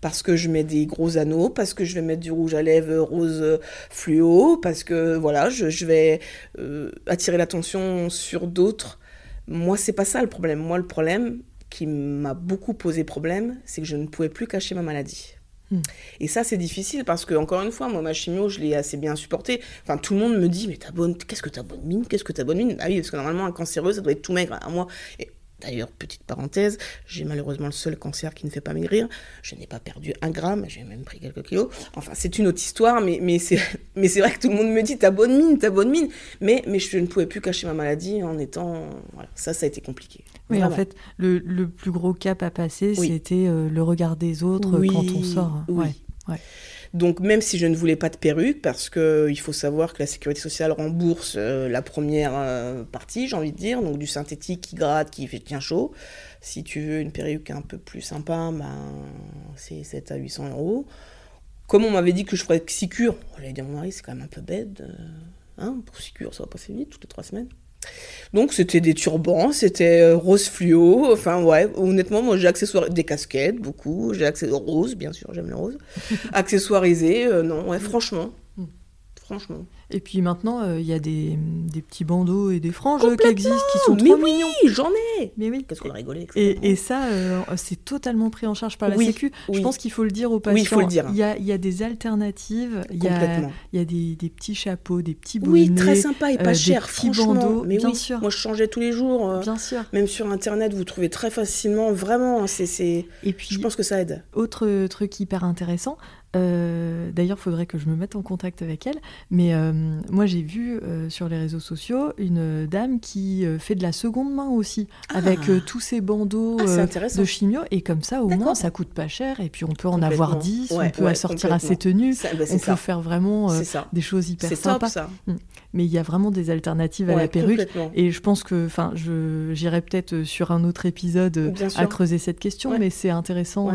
Speaker 2: Parce que je mets des gros anneaux, parce que je vais mettre du rouge à lèvres rose fluo, parce que voilà, je, vais euh, attirer l'attention sur d'autres. Moi, c'est pas ça le problème. Moi, le problème qui m'a beaucoup posé problème, c'est que je ne pouvais plus cacher ma maladie. Hmm. Et ça, c'est difficile parce que, encore une fois, moi, ma chimio, je l'ai assez bien supportée. Enfin, tout le monde me dit, mais t'as bonne, qu'est-ce que t'as bonne mine, qu'est-ce que t'as bonne mine? Ah oui, parce que normalement, un cancéreux, ça doit être tout maigre. À moi, D'ailleurs, petite parenthèse, j'ai malheureusement le seul cancer qui ne fait pas maigrir. Je n'ai pas perdu un gramme, j'ai même pris quelques kilos. Enfin, c'est une autre histoire, mais, mais c'est vrai que tout le monde me dit, t'as bonne mine, t'as bonne mine. Mais, mais je ne pouvais plus cacher ma maladie en étant... Voilà, ça, ça a été compliqué.
Speaker 1: Oui, en fait, le, le, plus gros cap à passer, c'était euh, le regard des autres quand on sort.
Speaker 2: Oui. Ouais. Donc même si je ne voulais pas de perruque, parce qu'il faut savoir que la sécurité sociale rembourse euh, la première euh, partie, j'ai envie de dire, donc du synthétique qui gratte, qui fait tient chaud. Si tu veux une perruque un peu plus sympa, ben, c'est 7 à 800 euros. Comme on m'avait dit que je ferais Sicure, j'allais dire mon mari, c'est quand même un peu bête. hein, pour Sicure, ça va passer vite, toutes les trois semaines. Donc c'était des turbans, c'était euh, rose fluo, enfin ouais, honnêtement moi j'ai accessoirisé des casquettes beaucoup, j'ai accessoirisé rose bien sûr, j'aime le rose. accessoirisé, euh, non, ouais, franchement. Franchement.
Speaker 1: Et puis maintenant, euh, il y a des, des, petits bandeaux et des franges qui existent, qui sont
Speaker 2: trop
Speaker 1: mais
Speaker 2: mignons. j'en ai Mais oui Qu'est-ce qu'on a rigolé
Speaker 1: et, et, ça, euh, c'est totalement pris en charge par la Sécu. Je pense qu'il faut le dire aux patients.
Speaker 2: Oui, il faut le dire.
Speaker 1: Il y a, y a des alternatives. Il y a, il y a des, des, petits chapeaux, des petits bonnets.
Speaker 2: Oui, très sympa et pas euh, cher, franchement. Bandeaux,
Speaker 1: mais bien oui, sûr.
Speaker 2: Moi, je changeais tous les jours.
Speaker 1: bien sûr.
Speaker 2: Même sur Internet, vous trouvez très facilement. Vraiment, c'est... Et puis, je pense que ça aide.
Speaker 1: Autre truc hyper intéressant, Euh, d'ailleurs, il faudrait que je me mette en contact avec elle. Mais euh, moi, j'ai vu euh, sur les réseaux sociaux une dame qui fait de la seconde main aussi, ah. avec tous ces bandeaux ah, de chimio. Et comme ça, au moins, ça coûte pas cher. Et puis, on peut en avoir 10, on peut assortir à ses tenues, bah, on peut faire vraiment des choses hyper sympas. Ça. Mm. Mais il y a vraiment des alternatives à la perruque. Et je pense que, enfin, j'irai peut-être sur un autre épisode à creuser cette question, mais c'est intéressant,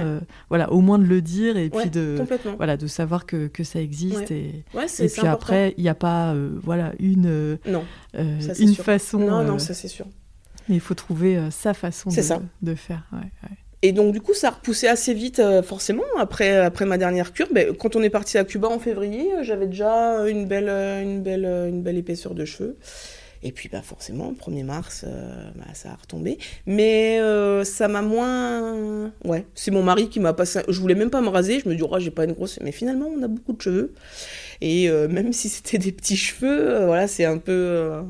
Speaker 1: voilà, au moins de le dire et puis de voilà, de savoir que, que ça existe. Et, et puis après, il n'y a pas euh, voilà, une, euh, non, euh, une façon.
Speaker 2: Non, non, ça c'est sûr.
Speaker 1: Mais il faut trouver sa façon de, de, faire.
Speaker 2: Et donc, du coup, ça a repoussé assez vite, forcément, après, après ma dernière cure. Ben, quand on est parti à Cuba en février, j'avais déjà une belle, une, belle, une belle épaisseur de cheveux. Et puis, bah, forcément, 1er mars, euh, bah, ça a retombé. Mais euh, ça m'a moins. Ouais, c'est mon mari qui m'a passé. Je voulais même pas me raser. Je me dis, oh, j'ai pas une grosse. Mais finalement, on a beaucoup de cheveux. Et euh, même si c'était des petits cheveux, voilà, c'est un peu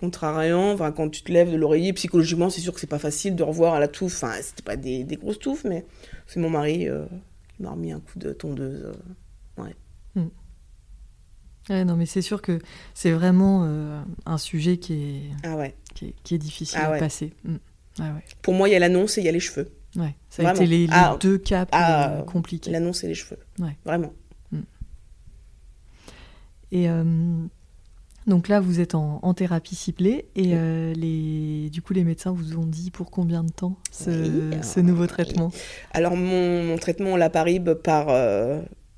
Speaker 2: contrariant. Enfin, quand tu te lèves de l'oreiller, psychologiquement, c'est sûr que c'est pas facile de revoir à la touffe. Enfin, c'était pas des, des, grosses touffes, mais c'est mon mari qui m'a remis un coup de tondeuse. ouais. Hmm
Speaker 1: non, mais c'est sûr que c'est vraiment euh, un sujet qui est,
Speaker 2: ah ouais.
Speaker 1: qui est, difficile à passer. Mm.
Speaker 2: Ah Pour moi, il y a l'annonce et il y a les cheveux.
Speaker 1: Ouais, ça a été les, ah. deux caps euh, compliqués.
Speaker 2: L'annonce et les cheveux. Vraiment. Mm.
Speaker 1: Et euh, donc là, vous êtes en, thérapie ciblée et les, du coup, les médecins vous ont dit pour combien de temps ce, nouveau traitement?
Speaker 2: Alors, mon, mon traitement, la parib par,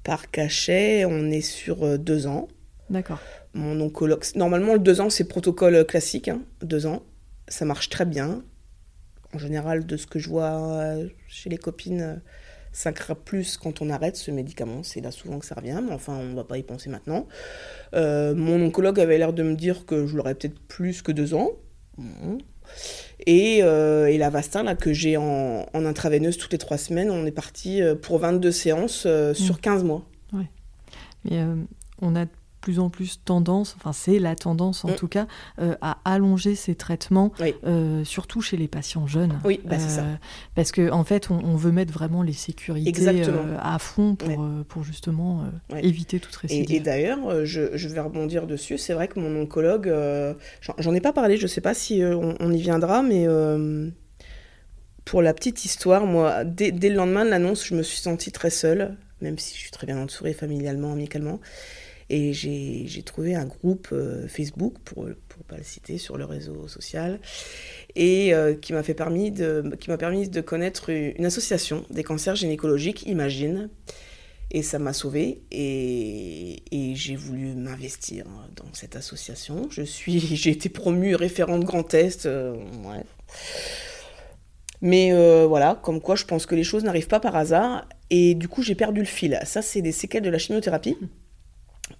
Speaker 2: par cachet, on est sur deux ans.
Speaker 1: D'accord.
Speaker 2: Mon oncologue. Normalement, le deux ans, c'est protocole classique. Hein, deux ans. Ça marche très bien. En général, de ce que je vois euh, chez les copines, ça craint plus quand on arrête ce médicament. C'est là souvent que ça revient, mais enfin, on ne va pas y penser maintenant. Euh, mon oncologue avait l'air de me dire que je l'aurais peut-être plus que deux ans. Et, euh, et, la Vastin, là, que j'ai en, intraveineuse toutes les trois semaines, on est parti pour 22 séances sur 15 mmh. mois.
Speaker 1: Ouais. Mais on a plus en plus tendance, enfin c'est la tendance en mm. tout cas, euh, à allonger ces traitements, euh, surtout chez les patients jeunes.
Speaker 2: Oui, bah, c'est ça.
Speaker 1: Euh, parce qu'en en fait, on, veut mettre vraiment les sécurités à fond pour, pour justement éviter toute récidive.
Speaker 2: Et, d'ailleurs, je, je, vais rebondir dessus, c'est vrai que mon oncologue, j'en ai pas parlé, je sais pas si on, y viendra, mais pour la petite histoire, moi, dès, dès le lendemain de l'annonce, je me suis sentie très seule, même si je suis très bien entourée familialement, amicalement. Et j'ai trouvé un groupe euh, Facebook, pour ne pas le citer, sur le réseau social, et euh, qui m'a permis, de, permis de connaître une association des cancers gynécologiques, Imagine. Et ça m'a sauvée et, j'ai voulu m'investir dans cette association. J'ai été promue référente Grand Est. Euh, Mais voilà, comme quoi je pense que les choses n'arrivent pas par hasard. Et du coup, j'ai perdu le fil. Ça, c'est des séquelles de la chimiothérapie.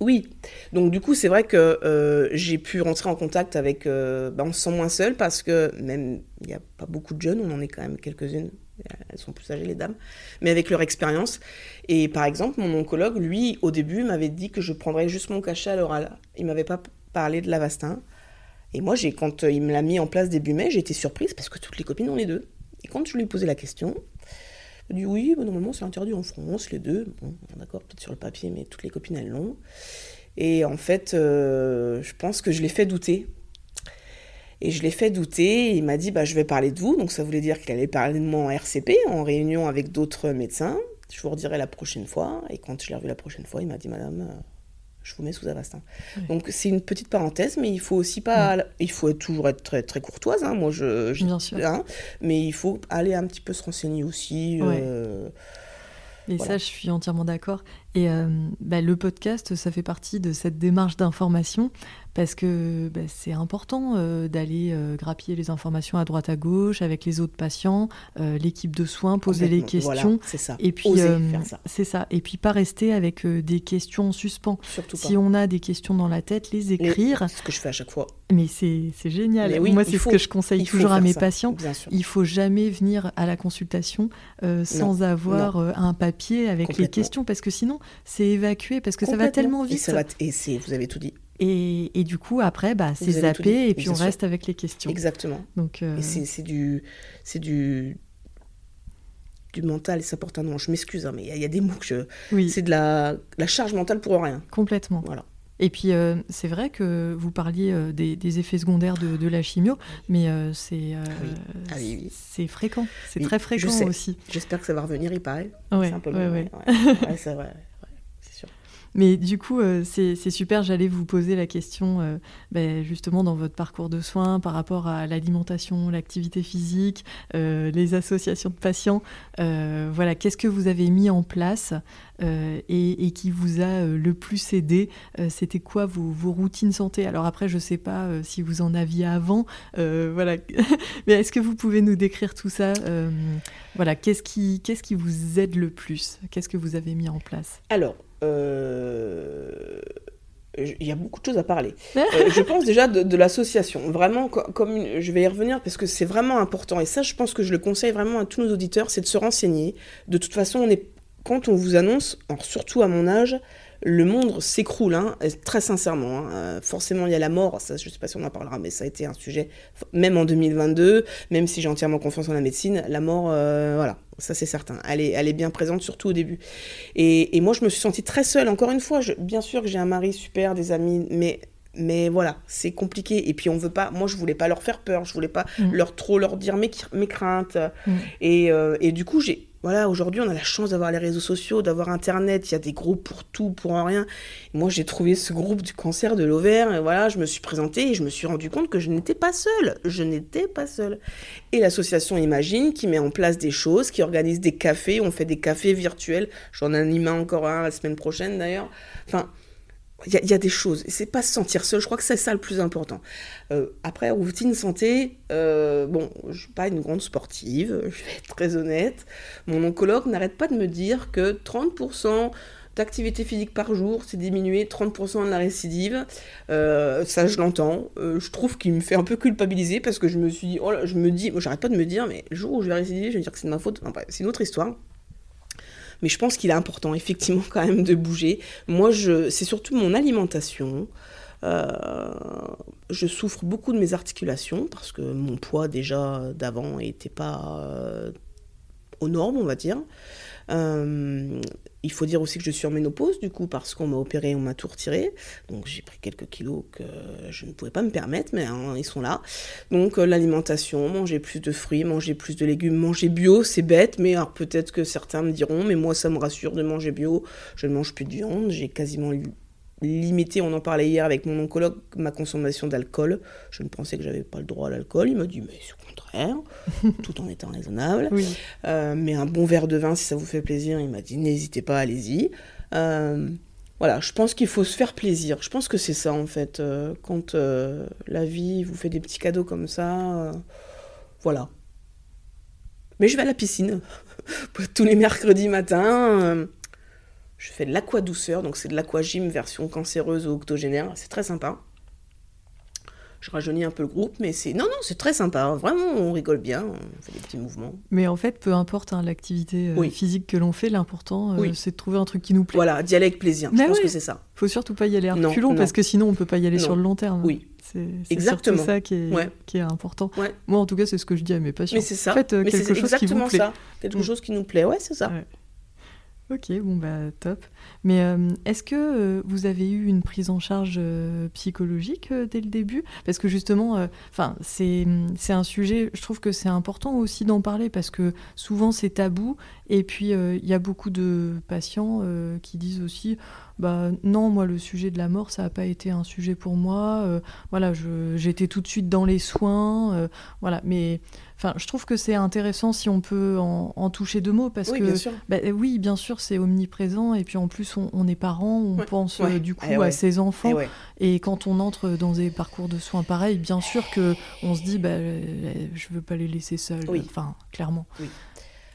Speaker 2: Oui, donc du coup c'est vrai que euh, j'ai pu rentrer en contact avec, euh, on se sent moins seul parce que même il n'y a pas beaucoup de jeunes, on en est quand même quelques-unes, elles sont plus âgées les dames, mais avec leur expérience. Et par exemple mon oncologue, lui au début m'avait dit que je prendrais juste mon cachet à l'oral, il m'avait pas parlé de l'Avastin. Et moi quand il me l'a mis en place début mai, j'ai été surprise parce que toutes les copines ont les deux. Et quand je lui ai posé la question, elle dit oui, normalement c'est interdit en France, les deux. Bon, d'accord, peut-être sur le papier, mais toutes les copines elles l'ont. Et en fait, euh, je pense que je l'ai fait douter. Et je l'ai fait douter. il m'a dit bah, Je vais parler de vous. Donc ça voulait dire qu'il allait parler de moi en RCP, en réunion avec d'autres médecins. Je vous redirai la prochaine fois. Et quand je l'ai revu la prochaine fois, il m'a dit Madame, euh, je vous mets sous Avastin. Donc c'est une petite parenthèse, mais il faut aussi pas, il faut toujours être très, très courtoise. Hein. Moi, je,
Speaker 1: Bien sûr.
Speaker 2: Hein. mais il faut aller un petit peu se renseigner aussi. Euh,
Speaker 1: et ça, je suis entièrement d'accord. Et euh, bah, le podcast, ça fait partie de cette démarche d'information parce que bah, c'est important euh, d'aller euh, grappiller les informations à droite à gauche avec les autres patients, l'équipe de soins, poser les questions.
Speaker 2: c'est ça.
Speaker 1: Et puis c'est ça. Et puis pas rester avec des questions en suspens.
Speaker 2: Surtout
Speaker 1: si on a des questions dans la tête, les écrire.
Speaker 2: C'est ce que je fais à chaque fois.
Speaker 1: Mais c'est génial. Moi, c'est ce que je conseille toujours à mes patients. Il faut jamais venir à la consultation sans avoir un papier avec les questions parce que sinon c'est évacué parce que ça va tellement vite.
Speaker 2: Et, ça va et vous avez tout dit.
Speaker 1: Et, et, du coup, après, bah, c'est zappé et puis on reste avec les questions.
Speaker 2: Exactement.
Speaker 1: Donc,
Speaker 2: euh... c'est du, c'est du, du mental et ça porte un nom. Je m'excuse, hein, mais il y, a des mots que je... C'est de la, la charge mentale pour rien.
Speaker 1: Complètement. Voilà. Et puis, euh, c'est vrai que vous parliez euh, des, effets secondaires de, la chimio, mais euh, c'est ah c'est fréquent, c'est très fréquent aussi.
Speaker 2: J'espère que ça va revenir, il paraît.
Speaker 1: Ouais, c'est un peu ouais, c'est vrai. Mais du coup, euh, c'est super. J'allais vous poser la question, euh, ben, justement, dans votre parcours de soins, par rapport à l'alimentation, l'activité physique, euh, les associations de patients. voilà, qu'est-ce que vous avez mis en place et, qui vous a le plus aidé C'était quoi vos, routines santé? Alors après, je ne sais pas si vous en aviez avant. voilà. Mais est-ce que vous pouvez nous décrire tout ça Voilà, qu'est-ce qui, qu'est-ce qui vous aide le plus? Qu'est-ce que vous avez mis en place?
Speaker 2: Alors, il y a beaucoup de choses à parler. Euh, je pense déjà de, l'association. Vraiment, comme je vais y revenir parce que c'est vraiment important. Et ça, je pense que je le conseille vraiment à tous nos auditeurs, c'est de se renseigner. De toute façon, on est, quand on vous annonce, surtout à mon âge, le monde s'écroule, hein, très sincèrement. Hein. Euh, forcément, il y a la mort, ça, je ne sais pas si on en parlera, mais ça a été un sujet, même en 2022, même si j'ai entièrement confiance en la médecine, la mort, euh, voilà, ça c'est certain. Elle est, elle est bien présente, surtout au début. Et, moi, je me suis sentie très seule, encore une fois. bien sûr que j'ai un mari super, des amis, mais mais voilà, c'est compliqué. Et puis on veut pas, moi je voulais pas leur faire peur, je voulais pas mm. leur trop leur dire mes, mes craintes. Mm. Et, euh, et, du coup, j'ai voilà, aujourd'hui, on a la chance d'avoir les réseaux sociaux, d'avoir Internet. Il y a des groupes pour tout, pour rien. moi, j'ai trouvé ce groupe du cancer de l'ovaire. Et voilà, je me suis présentée et je me suis rendu compte que je n'étais pas seule. Je n'étais pas seule. Et l'association Imagine, qui met en place des choses, qui organise des cafés. On fait des cafés virtuels. J'en anime encore un la semaine prochaine, d'ailleurs. Enfin, il y, a des choses. C'est pas se sentir seul. Je crois que c'est ça le plus important. Euh, après, routine santé, euh, bon, je suis pas une grande sportive, je vais être très honnête. Mon oncologue n'arrête pas de me dire que 30% d'activité physique par jour, c'est diminué 30% de la récidive. Euh, ça, je l'entends. je trouve qu'il me fait un peu culpabiliser parce que je me suis dit, oh je me dis, moi, j'arrête pas de me dire, mais le jour où je vais récidiver, je vais dire que c'est de ma faute. Enfin, c'est une autre histoire. Mais je pense qu'il est important, effectivement, quand même, de bouger. Moi, c'est surtout mon alimentation. Euh, je souffre beaucoup de mes articulations parce que mon poids déjà d'avant n'était pas euh, normes, on va dire. Euh, il faut dire aussi que je suis en ménopause, du coup, parce qu'on m'a opéré, on m'a tout retiré. Donc j'ai pris quelques kilos que je ne pouvais pas me permettre, mais hein, ils sont là. Donc euh, l'alimentation, manger plus de fruits, manger plus de légumes, manger bio, c'est bête, mais alors peut-être que certains me diront, mais moi ça me rassure de manger bio. Je ne mange plus de viande, j'ai quasiment limité, on en parlait hier avec mon oncologue, ma consommation d'alcool. Je ne pensais que j'avais pas le droit à l'alcool. Il m'a dit, mais c'est au contraire, tout en étant raisonnable. Euh, mais un bon verre de vin, si ça vous fait plaisir, il m'a dit, n'hésitez pas, allez-y. Euh, voilà, je pense qu'il faut se faire plaisir. Je pense que c'est ça, en fait. Euh, quand la vie vous fait des petits cadeaux comme ça, voilà. Mais je vais à la piscine tous les mercredis matins. Je fais de l'aqua douceur, donc c'est de l'aquagym version cancéreuse ou octogénaire. C'est très sympa. Je rajeunis un peu le groupe, mais c'est non non c'est très sympa. Vraiment, on rigole bien, on fait des petits mouvements.
Speaker 1: Mais en fait, peu importe hein, l'activité euh, physique que l'on fait, l'important euh, c'est de trouver un truc qui nous plaît.
Speaker 2: Voilà, d'y aller avec plaisir. je pense que c'est ça.
Speaker 1: Faut surtout pas y aller à reculons parce que sinon on peut pas y aller sur le long terme.
Speaker 2: Oui.
Speaker 1: C'est exactement ça qui est, qui est important. Moi, en tout cas, c'est ce que je dis à mes patients.
Speaker 2: Mais c'est ça. Faites euh, quelque chose qui vous plaît. ça. Quelque mm. chose qui nous plaît. Ouais, c'est ça.
Speaker 1: Ok, bon bah top. Mais euh, est-ce que euh, vous avez eu une prise en charge euh, psychologique dès le début? Parce que justement, enfin c'est un sujet. Je trouve que c'est important aussi d'en parler parce que souvent c'est tabou. Et puis il y a beaucoup de patients qui disent aussi, bah non, moi le sujet de la mort ça n'a pas été un sujet pour moi. voilà, j'étais tout de suite dans les soins. voilà, mais Enfin, je trouve que c'est intéressant si on peut en, toucher deux mots parce
Speaker 2: oui,
Speaker 1: que
Speaker 2: bien sûr.
Speaker 1: Bah, oui, bien sûr, c'est omniprésent et puis en plus on, est parents, on pense euh, du coup eh à ses enfants et, quand on entre dans des parcours de soins pareils, bien sûr que on se dit bah je veux pas les laisser seuls. Enfin, clairement.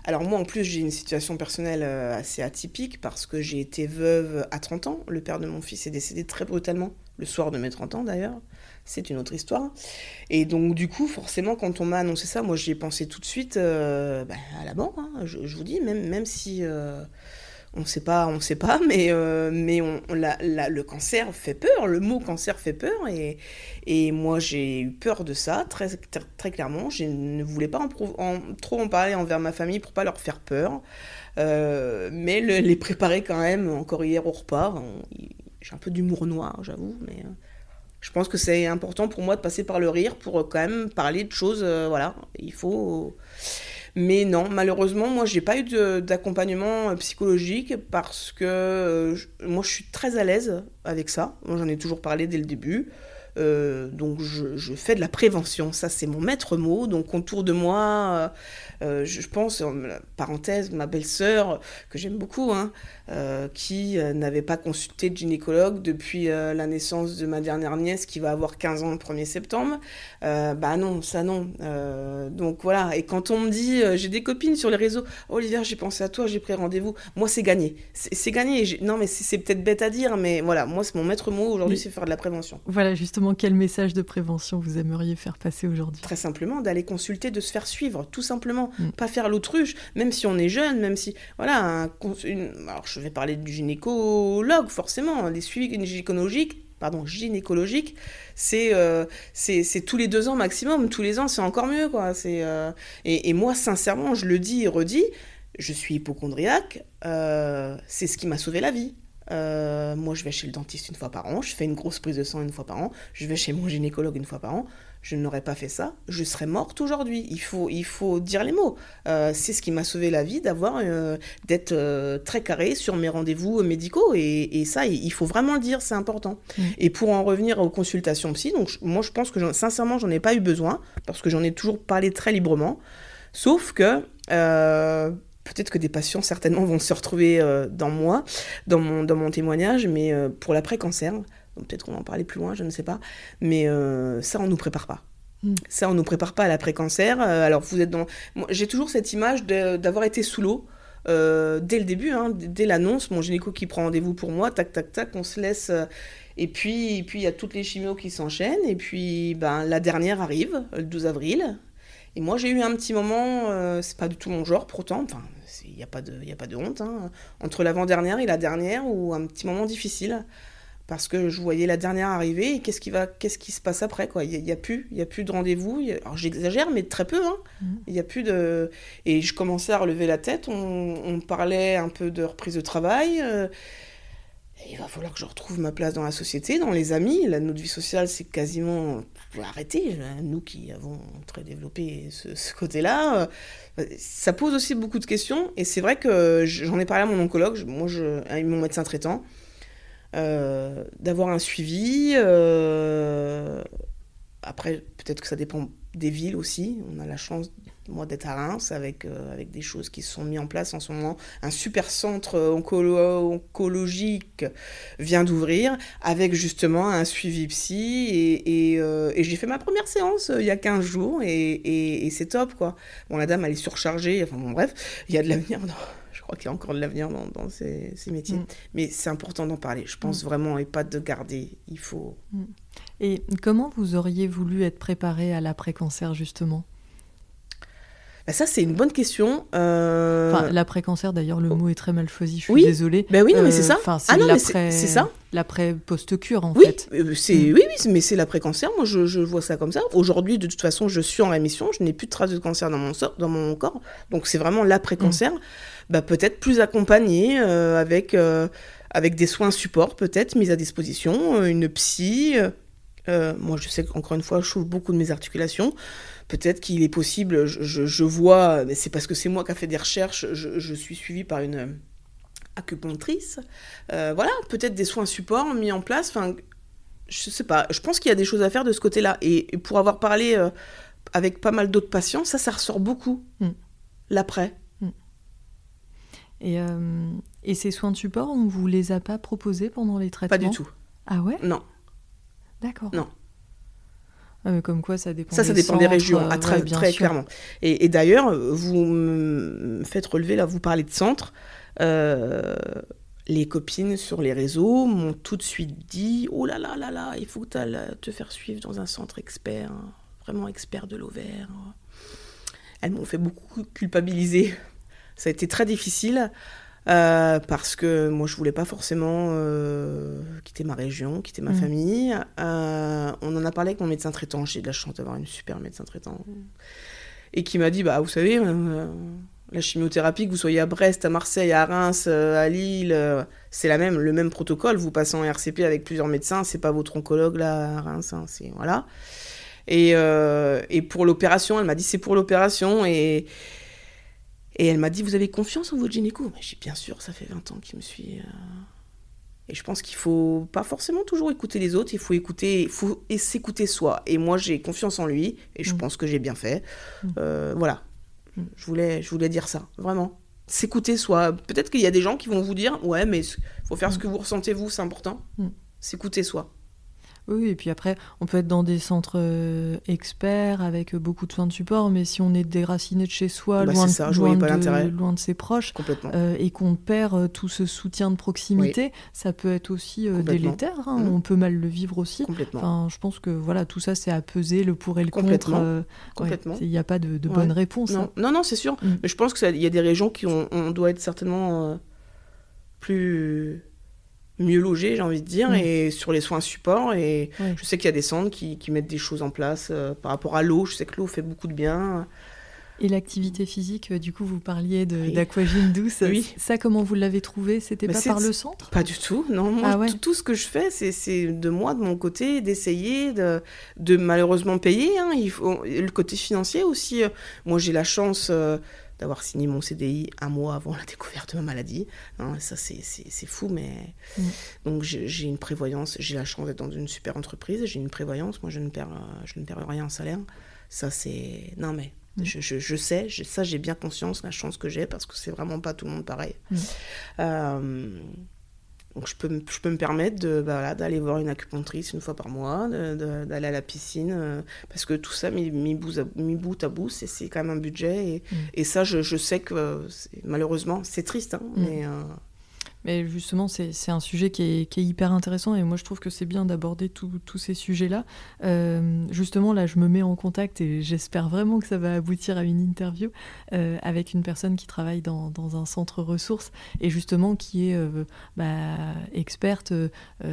Speaker 2: Alors moi en plus j'ai une situation personnelle euh, assez atypique parce que j'ai été veuve à 30 ans. Le père de mon fils est décédé très brutalement, le soir de mes 30 ans d'ailleurs c'est une autre histoire. Et donc, du coup, forcément, quand on m'a annoncé ça, moi, j'y ai pensé tout de suite euh, bah, à la mort. Hein. Je, vous dis, même, si. Euh, on ne sait pas, on sait pas, mais, euh, mais on, le cancer fait peur, le mot cancer fait peur, et, et moi j'ai eu peur de ça, très, très clairement. Je ne voulais pas trop en parler envers ma famille pour pas leur faire peur, mais les préparer quand même, encore hier au repas. J'ai un peu d'humour noir, j'avoue, mais je pense que c'est important pour moi de passer par le rire pour quand même parler de choses, voilà, il faut... Mais non, malheureusement, moi, j'ai pas eu d'accompagnement euh, psychologique parce que euh, moi, je suis très à l'aise avec ça. Moi, j'en ai toujours parlé dès le début. Euh, donc je, fais de la prévention, ça c'est mon maître mot. Donc autour de moi, je, pense, parenthèse, ma belle-sœur, que j'aime beaucoup, hein, euh, qui euh, n'avait pas consulté de gynécologue depuis euh, la naissance de ma dernière nièce qui va avoir 15 ans le 1er septembre. bah non, ça non. donc voilà, et quand on me dit, j'ai des copines sur les réseaux, Olivier, j'ai pensé à toi, j'ai pris rendez-vous, moi c'est gagné. C'est gagné. Non mais c'est peut-être bête à dire, mais voilà, moi c'est mon maître mot aujourd'hui, c'est faire de la prévention.
Speaker 1: Voilà, justement, quel message de prévention vous aimeriez faire passer aujourd'hui
Speaker 2: Très simplement, d'aller consulter, de se faire suivre, tout simplement. Mm. Pas faire l'autruche, même si on est jeune, même si... Voilà, un, une, alors je vais parler du gynécologue, forcément. Les suivis gynécologiques, pardon, gynécologiques, c'est euh, c'est tous les deux ans maximum. Tous les ans, c'est encore mieux, quoi. C'est euh, et, moi, sincèrement, je le dis et redis, je suis hypochondriaque. Euh, c'est ce qui m'a sauvé la vie. Moi, je vais chez le dentiste une fois par an, je fais une grosse prise de sang une fois par an, je vais chez mon gynécologue une fois par an je n'aurais pas fait ça, je serais morte aujourd'hui. Il faut, il faut dire les mots. Euh, c'est ce qui m'a sauvé la vie d'avoir, euh, d'être euh, très carré sur mes rendez-vous médicaux. Et, ça, il faut vraiment le dire, c'est important. Mm. Et pour en revenir aux consultations psy, donc moi je pense que sincèrement, j'en ai pas eu besoin parce que j'en ai toujours parlé très librement. Sauf que peut-être que des patients certainement vont se retrouver dans moi, dans mon, dans mon témoignage, mais pour l'après-cancer, peut-être qu'on va en parler plus loin, je ne sais pas. Mais euh, ça, on ne nous prépare pas. Hmm. Ça, on ne nous prépare pas à l'après-cancer. Euh, alors, vous êtes dans. J'ai toujours cette image d'avoir été sous l'eau. Euh, dès le début, hein, dès l'annonce, mon gynéco qui prend rendez-vous pour moi, tac, tac, tac, on se laisse. et puis, puis il y a toutes les chimios qui s'enchaînent. Et puis, ben, la dernière arrive, le 12 avril. Et moi, j'ai eu un petit moment, c'est pas du tout mon genre, pourtant, enfin, il n'y a, pas de, a pas de honte, hein, entre l'avant-dernière et la dernière, ou un petit moment difficile parce que je voyais la dernière arriver et qu'est-ce qui va qu'est-ce qui se passe après quoi il y, a, plus il y a plus de rendez-vous alors j'exagère mais très peu hein mmh. il y a plus de et je commençais à relever la tête on, parlait un peu de reprise de travail euh, il va falloir que je retrouve ma place dans la société dans les amis notre vie sociale c'est quasiment arrêté nous qui avons très développé ce, côté là euh, ça pose aussi beaucoup de questions et c'est vrai que j'en ai parlé à mon oncologue moi je, à mon médecin traitant euh, d'avoir un suivi. Euh, après, peut-être que ça dépend des villes aussi. On a la chance, moi, d'être à Reims avec, euh, avec des choses qui se sont mises en place en ce moment. Un super centre oncologique vient d'ouvrir avec justement un suivi psy. Et, et, j'ai fait ma première séance il y a 15 jours et, et c'est top, quoi. Bon, la dame, elle est surchargée. Enfin, bon, bref, il y a de l'avenir dans je crois qu'il y a encore de l'avenir dans, ces, métiers. Mm. Mais c'est important d'en parler, je pense mm. vraiment, et pas de garder. Il faut.
Speaker 1: Mm. Et comment vous auriez voulu être préparé à l'après-cancer, justement?
Speaker 2: Bah, ça, c'est une bonne question.
Speaker 1: Euh... Enfin, l'après-cancer, d'ailleurs, le mot est très mal choisi, je suis oui. désolée.
Speaker 2: Ben oui, non, mais c'est ça.
Speaker 1: Enfin, ah non, c'est ça. L'après-post-cure, en
Speaker 2: oui,
Speaker 1: fait.
Speaker 2: Euh, c'est, oui, oui, mais c'est l'après-cancer. Moi, je, je, vois ça comme ça. Aujourd'hui, de toute façon, je suis en rémission. Je n'ai plus de traces de cancer dans mon, dans mon corps. Donc, c'est vraiment l'après-cancer. Bah, peut-être plus accompagné euh, avec, euh, avec des soins support, peut-être mis à disposition, une psy. moi, je sais qu'encore une fois, je trouve beaucoup de mes articulations peut-être qu'il est possible, je, vois, mais c'est parce que c'est moi qui a fait des recherches, je, suis suivie par une euh, acupunctrice. Euh, voilà, peut-être des soins supports mis en place. Enfin, je sais pas. Je pense qu'il y a des choses à faire de ce côté-là. Et, pour avoir parlé euh, avec pas mal d'autres patients, ça, ça ressort beaucoup. Mm. L'après. Mm.
Speaker 1: Et, et, ces soins de support, on vous les a pas proposés pendant les traitements
Speaker 2: Pas du tout.
Speaker 1: Ah ouais?
Speaker 2: Non.
Speaker 1: D'accord.
Speaker 2: Non.
Speaker 1: Ah, comme quoi, ça dépend.
Speaker 2: Ça,
Speaker 1: ça
Speaker 2: dépend des régions, euh, très, très clairement. Et, d'ailleurs, vous me faites relever, là, vous parlez de centre. Euh, les copines sur les réseaux m'ont tout de suite dit Oh là là là là, il faut que te faire suivre dans un centre expert, hein, vraiment expert de l'ovaire. Elles m'ont fait beaucoup culpabiliser. Ça a été très difficile. Euh, parce que moi, je voulais pas forcément quitter ma région, quitter ma mmh. famille. on en a parlé avec mon médecin traitant. J'ai de la chance d'avoir une super médecin traitant. Et qui m'a dit, bah, vous savez, la chimiothérapie, que vous soyez à Brest, à Marseille, à Reims, à Lille, c'est la même, le même protocole. Vous passez en RCP avec plusieurs médecins, c'est pas votre oncologue là à Reims, hein, c'est voilà. Et, et pour l'opération, elle m'a dit c'est pour l'opération et et elle m'a dit, vous avez confiance en votre gynéco? J'ai dit, bien sûr, ça fait 20 ans qu'il me suit. Euh. Et je pense qu'il faut pas forcément toujours écouter les autres, il faut écouter, il faut s'écouter soi. Et moi, j'ai confiance en lui, et je mm. pense que j'ai bien fait. Mm. Euh, voilà, mm. je voulais, je voulais dire ça, vraiment. S'écouter soi. Peut-être qu'il y a des gens qui vont vous dire, ouais, mais faut faire ce que vous ressentez vous, c'est important. S'écouter soi.
Speaker 1: Oui, et puis après, on peut être dans des centres euh, experts avec euh, beaucoup de soins de support, mais si on est déraciné de chez soi, bah, loin, de, loin, de, ses proches, euh, et qu'on perd tout ce soutien de proximité, ça peut être aussi délétère. Hein. Mmh. On peut mal le vivre aussi. Enfin, je pense que voilà, tout ça, c'est à peser le pour et le contre. Complètement. Il n'y a pas de, bonne réponse.
Speaker 2: Non, hein. non, c'est sûr. Mmh. Mais je pense qu'il y a des régions qui ont, on doit être certainement plus mieux logés, j'ai envie de dire, mm. et sur les soins support. Et je sais qu'il y a des centres qui, mettent des choses en place euh, par rapport à l'eau. Je sais que l'eau fait beaucoup de bien.
Speaker 1: Et l'activité physique, euh, du coup, vous parliez d'aquagine douce. Oui. Ça, comment vous l'avez trouvé? C'était pas par le centre?
Speaker 2: Pas du tout. Non, moi, ah tout, ce que je fais, c'est de moi, de mon côté, d'essayer de, de, malheureusement payer. Hein. Il faut, le côté financier aussi. Euh, moi, j'ai la chance d'avoir signé mon CDI un mois avant la découverte de ma maladie. Non, ça, c'est fou, mais. Mm. Donc, j'ai une prévoyance. J'ai la chance d'être dans une super entreprise. J'ai une prévoyance. Moi, je ne perds, je ne perds rien en salaire. Ça, c'est. Non, mais. Mm. Je, je, sais, ça j'ai bien conscience, la chance que j'ai, parce que c'est vraiment pas tout le monde pareil. Mm. Euh, donc je peux, je peux me permettre de, bah, d'aller voir une acupunctrice une fois par mois, d'aller à la piscine, euh, parce que tout ça, mis, mis, bout, à, bout à bout, c'est, quand même un budget. Et, mm. et ça, je, je, sais que malheureusement, c'est triste, hein, mm. mais... Euh,
Speaker 1: mais justement, c'est un sujet qui est, qui est, hyper intéressant et moi je trouve que c'est bien d'aborder tous ces sujets-là. Euh, justement, là, je me mets en contact et j'espère vraiment que ça va aboutir à une interview euh, avec une personne qui travaille dans, dans, un centre ressources et justement qui est euh, bah, experte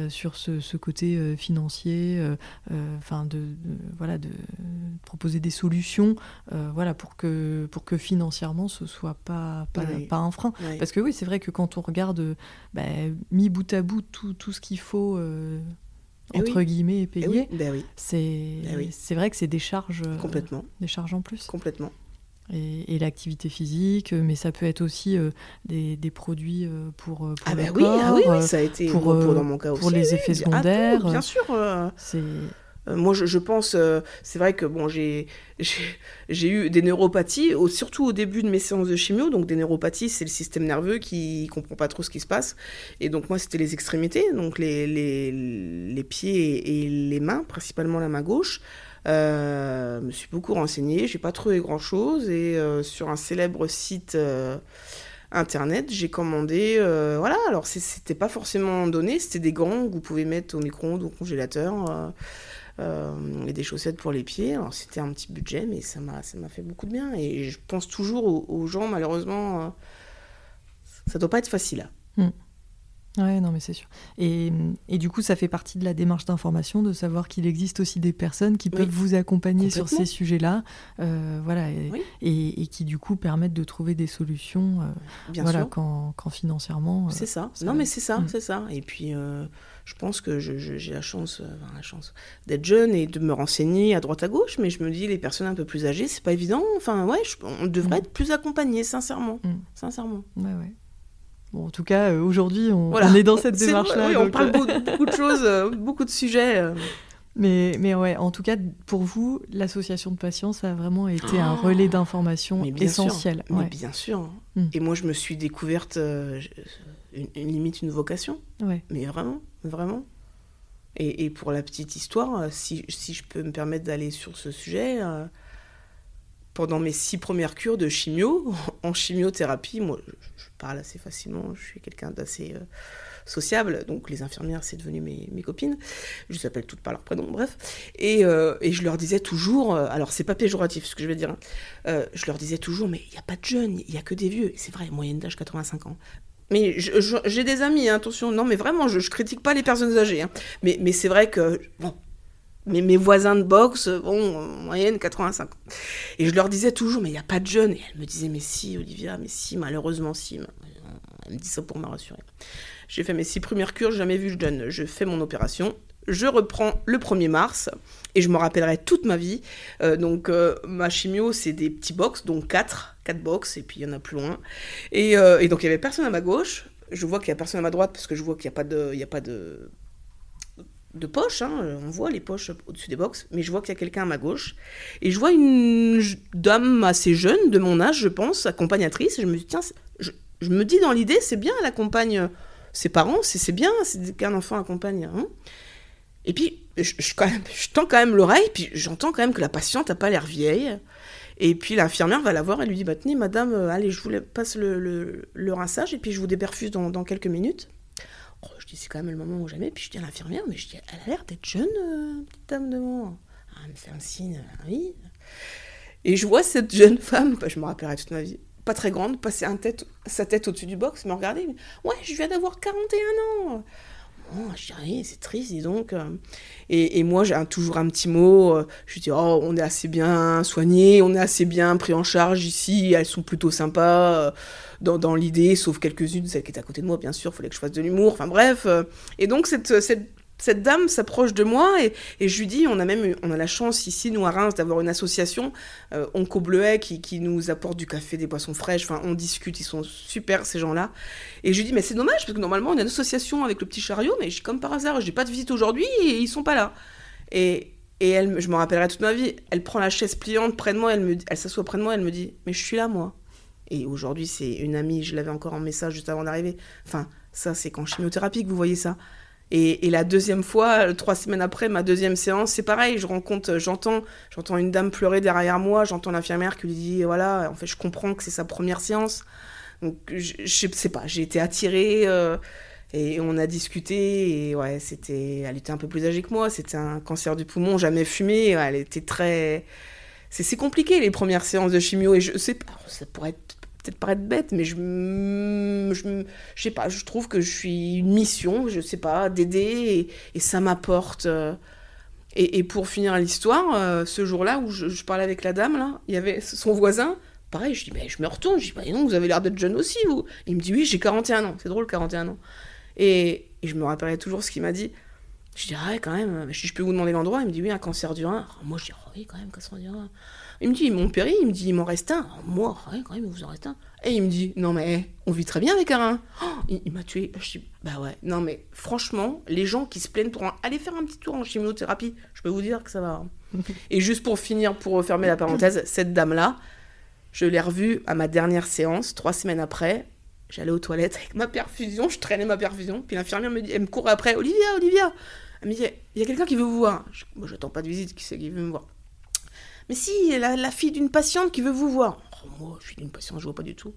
Speaker 1: sur ce, ce, côté financier, enfin de, voilà, de proposer des solutions, voilà, pour que pour que financièrement ce soit pas pas, pas un frein. Parce que oui, c'est vrai que quand on regarde bah, mis bout à bout tout, tout ce qu'il faut, euh, eh entre guillemets, et payer,
Speaker 2: eh ben
Speaker 1: c'est
Speaker 2: eh
Speaker 1: c'est vrai que c'est des charges, euh,
Speaker 2: Complètement.
Speaker 1: des charges en plus.
Speaker 2: Complètement.
Speaker 1: Et, l'activité physique, mais ça peut être aussi euh, des, des, produits pour, pour
Speaker 2: ah ben oui, ah oui, oui, ça a été pour, pour dans mon cas
Speaker 1: pour les effets ah, secondaires.
Speaker 2: bien sûr.
Speaker 1: c'est
Speaker 2: euh, moi, je, pense, euh, c'est vrai que bon, j'ai eu des neuropathies, surtout au début de mes séances de chimio. Donc, des neuropathies, c'est le système nerveux qui comprend pas trop ce qui se passe. Et donc, moi, c'était les extrémités, donc les, les, les, pieds et les mains, principalement la main gauche. Euh, me suis beaucoup renseignée, j'ai pas trouvé grand chose. Et euh, sur un célèbre site internet, j'ai commandé. voilà, alors c'était pas forcément donné, c'était des gants que vous pouvez mettre au micro-ondes ou au congélateur. Euh, et des chaussettes pour les pieds. Alors c'était un petit budget, mais ça m'a fait beaucoup de bien. Et je pense toujours aux, gens, malheureusement, euh, ça doit pas être facile.
Speaker 1: Mm. Ouais, non, mais c'est sûr. Et, et, du coup, ça fait partie de la démarche d'information de savoir qu'il existe aussi des personnes qui peuvent vous accompagner sur ces sujets-là, euh, voilà, et, et, qui du coup permettent de trouver des solutions, Bien voilà, sûr. Quand, quand financièrement.
Speaker 2: c'est ça. Non, mais c'est ça, mm. c'est ça. Et puis, je pense que j'ai la chance, euh, la chance d'être jeune et de me renseigner à droite à gauche, mais je me dis les personnes un peu plus âgées, c'est pas évident. Enfin, ouais, on devrait mm. être plus accompagné, sincèrement, mm. sincèrement.
Speaker 1: Ouais, ouais. Bon, en tout cas, euh, aujourd'hui, on, est dans cette démarche-là.
Speaker 2: Oui, on parle euh, beaucoup de choses, beaucoup de sujets.
Speaker 1: Mais, mais ouais, en tout cas, pour vous, l'association de patients, ça a vraiment été un relais d'information essentiel.
Speaker 2: Mais bien sûr. Mm. Et moi, je me suis découverte une, limite une vocation. Mais vraiment, vraiment. Et, et, pour la petite histoire, euh, si, si je peux me permettre d'aller sur ce sujet, euh, pendant mes six premières cures de chimio, en chimiothérapie, moi parle assez facilement, je suis quelqu'un d'assez euh, sociable, donc les infirmières c'est devenu mes, mes, copines, je les appelle toutes par leur prénom, bref, et, et je leur disais toujours, alors c'est pas péjoratif ce que je vais dire, hein, je leur disais toujours, mais il n'y a pas de jeunes, il n'y a que des vieux, c'est vrai, moyenne d'âge 85 ans, Mais j'ai des amis, hein, attention, non, mais vraiment, je, je critique pas les personnes âgées. Hein. Mais, mais c'est vrai que, bon, mais mes voisins de boxe, bon, en moyenne 85 ans. Et je leur disais toujours, mais il n'y a pas de jeunes. Et elle me disait, mais si, Olivia, mais si, malheureusement, si. Elle me dit ça pour me rassurer. J'ai fait mes six premières cures, jamais vu de jeune. Je fais mon opération. Je reprends le 1er mars et je me rappellerai toute ma vie. Euh, donc, euh, ma chimio, c'est des petits box, donc 4, 4 box, et puis il y en a plus loin. Et, euh, et donc, il y avait personne à ma gauche. Je vois qu'il y a personne à ma droite parce que je vois qu'il n'y a pas de, y a pas de de poche, hein, on voit les poches au-dessus des box, mais je vois qu'il y a quelqu'un à ma gauche. Et je vois une dame assez jeune, de mon âge, je pense, accompagnatrice. Et je me dis, tiens, je, me dis dans l'idée, c'est bien, elle accompagne ses parents, c'est bien qu'un enfant accompagne. Hein. Et puis, je, tends quand même l'oreille, puis j'entends quand même que la patiente n'a pas l'air vieille. Et puis l'infirmière va la voir et lui dit, bah, tenez, madame, euh, allez, je vous passe le, le, rinçage, et puis je vous déperfuse dans quelques minutes. C'est quand même le moment où jamais. Puis je dis à l'infirmière, mais je dis, elle a l'air d'être jeune, euh, petite dame devant. Ah, elle me fait un signe, ah oui. Et je vois cette jeune femme, bah, je me rappellerai toute ma vie, pas très grande, passer un tête, sa tête au-dessus du box, me regarder. ouais, je viens d'avoir 41 ans. Oh, je dis, c'est triste, dis donc. Et, et moi, j'ai toujours un petit mot. Euh, je dis, oh, on est assez bien soigné, on est assez bien pris en charge ici, elles sont plutôt sympas dans, l'idée, sauf quelques-unes, celle qui est à côté de moi, bien sûr, il fallait que je fasse de l'humour, enfin bref. Euh. et donc, cette, cette, dame s'approche de moi et, je lui dis, on a même on a la chance ici, nous à Reims, d'avoir une association, euh, Onco Bleuet, qui, nous apporte du café, des boissons fraîches, enfin on discute, ils sont super ces gens-là. Et je lui dis, mais c'est dommage, parce que normalement on a une association avec le petit chariot, mais je, comme par hasard, j'ai pas de visite aujourd'hui et ils sont pas là. Et, et elle, je m'en rappellerai toute ma vie, elle prend la chaise pliante près de moi, elle, elle s'assoit près de moi, elle me dit, mais je suis là moi. Et aujourd'hui, c'est une amie, je l'avais encore en message juste avant d'arriver. Enfin, ça, c'est qu'en chimiothérapie que vous voyez ça. Et, la deuxième fois, trois semaines après, ma deuxième séance, c'est pareil. Je rencontre, j'entends, j'entends une dame pleurer derrière moi. J'entends l'infirmière qui lui dit, voilà, en fait, je comprends que c'est sa première séance. Donc, je, je sais pas, j'ai été attirée euh, et on a discuté. Et ouais, c'était, elle était un peu plus âgée que moi. C'était un cancer du poumon, jamais fumé. Elle était très c'est compliqué les premières séances de chimio et je sais ça pourrait peut-être paraître bête, mais je, je, sais pas, je trouve que je suis une mission, je sais pas, d'aider et, ça m'apporte. Euh, et, pour finir l'histoire, euh, ce jour-là où je, parlais avec la dame, là, il y avait son voisin. Pareil, je dis, mais je me retourne, je dis, non, vous avez l'air d'être jeune aussi, vous. Il me dit, oui, j'ai 41 ans. C'est drôle, 41 ans. Et, et je me rappellerai toujours ce qu'il m'a dit. Je dis, ah ouais, quand même, je, je peux vous demander l'endroit Il me dit, oui, un cancer du rein. moi, je dis, oh, oui, quand même, cancer du rein. Il me dit, mon péri, il me dit, il m'en reste un. moi, ouais, quand même, il vous en reste un. Et il me dit, non, mais on vit très bien avec un rein. Oh, il, m'a tué. Je dis, bah ouais, non, mais franchement, les gens qui se plaignent pour aller faire un petit tour en chimiothérapie, je peux vous dire que ça va. Hein. Et juste pour finir, pour refermer la parenthèse, cette dame-là, je l'ai revue à ma dernière séance, trois semaines après. J'allais aux toilettes avec ma perfusion, je traînais ma perfusion, puis l'infirmière me dit, elle me court après, Olivia, Olivia, elle me dit, il y a quelqu'un qui veut vous voir. Je, moi, j'attends pas de visite, qui c'est qui veut me voir? Mais si, la, fille d'une patiente qui veut vous voir. Oh, moi, suis d'une patiente, je vois pas du tout.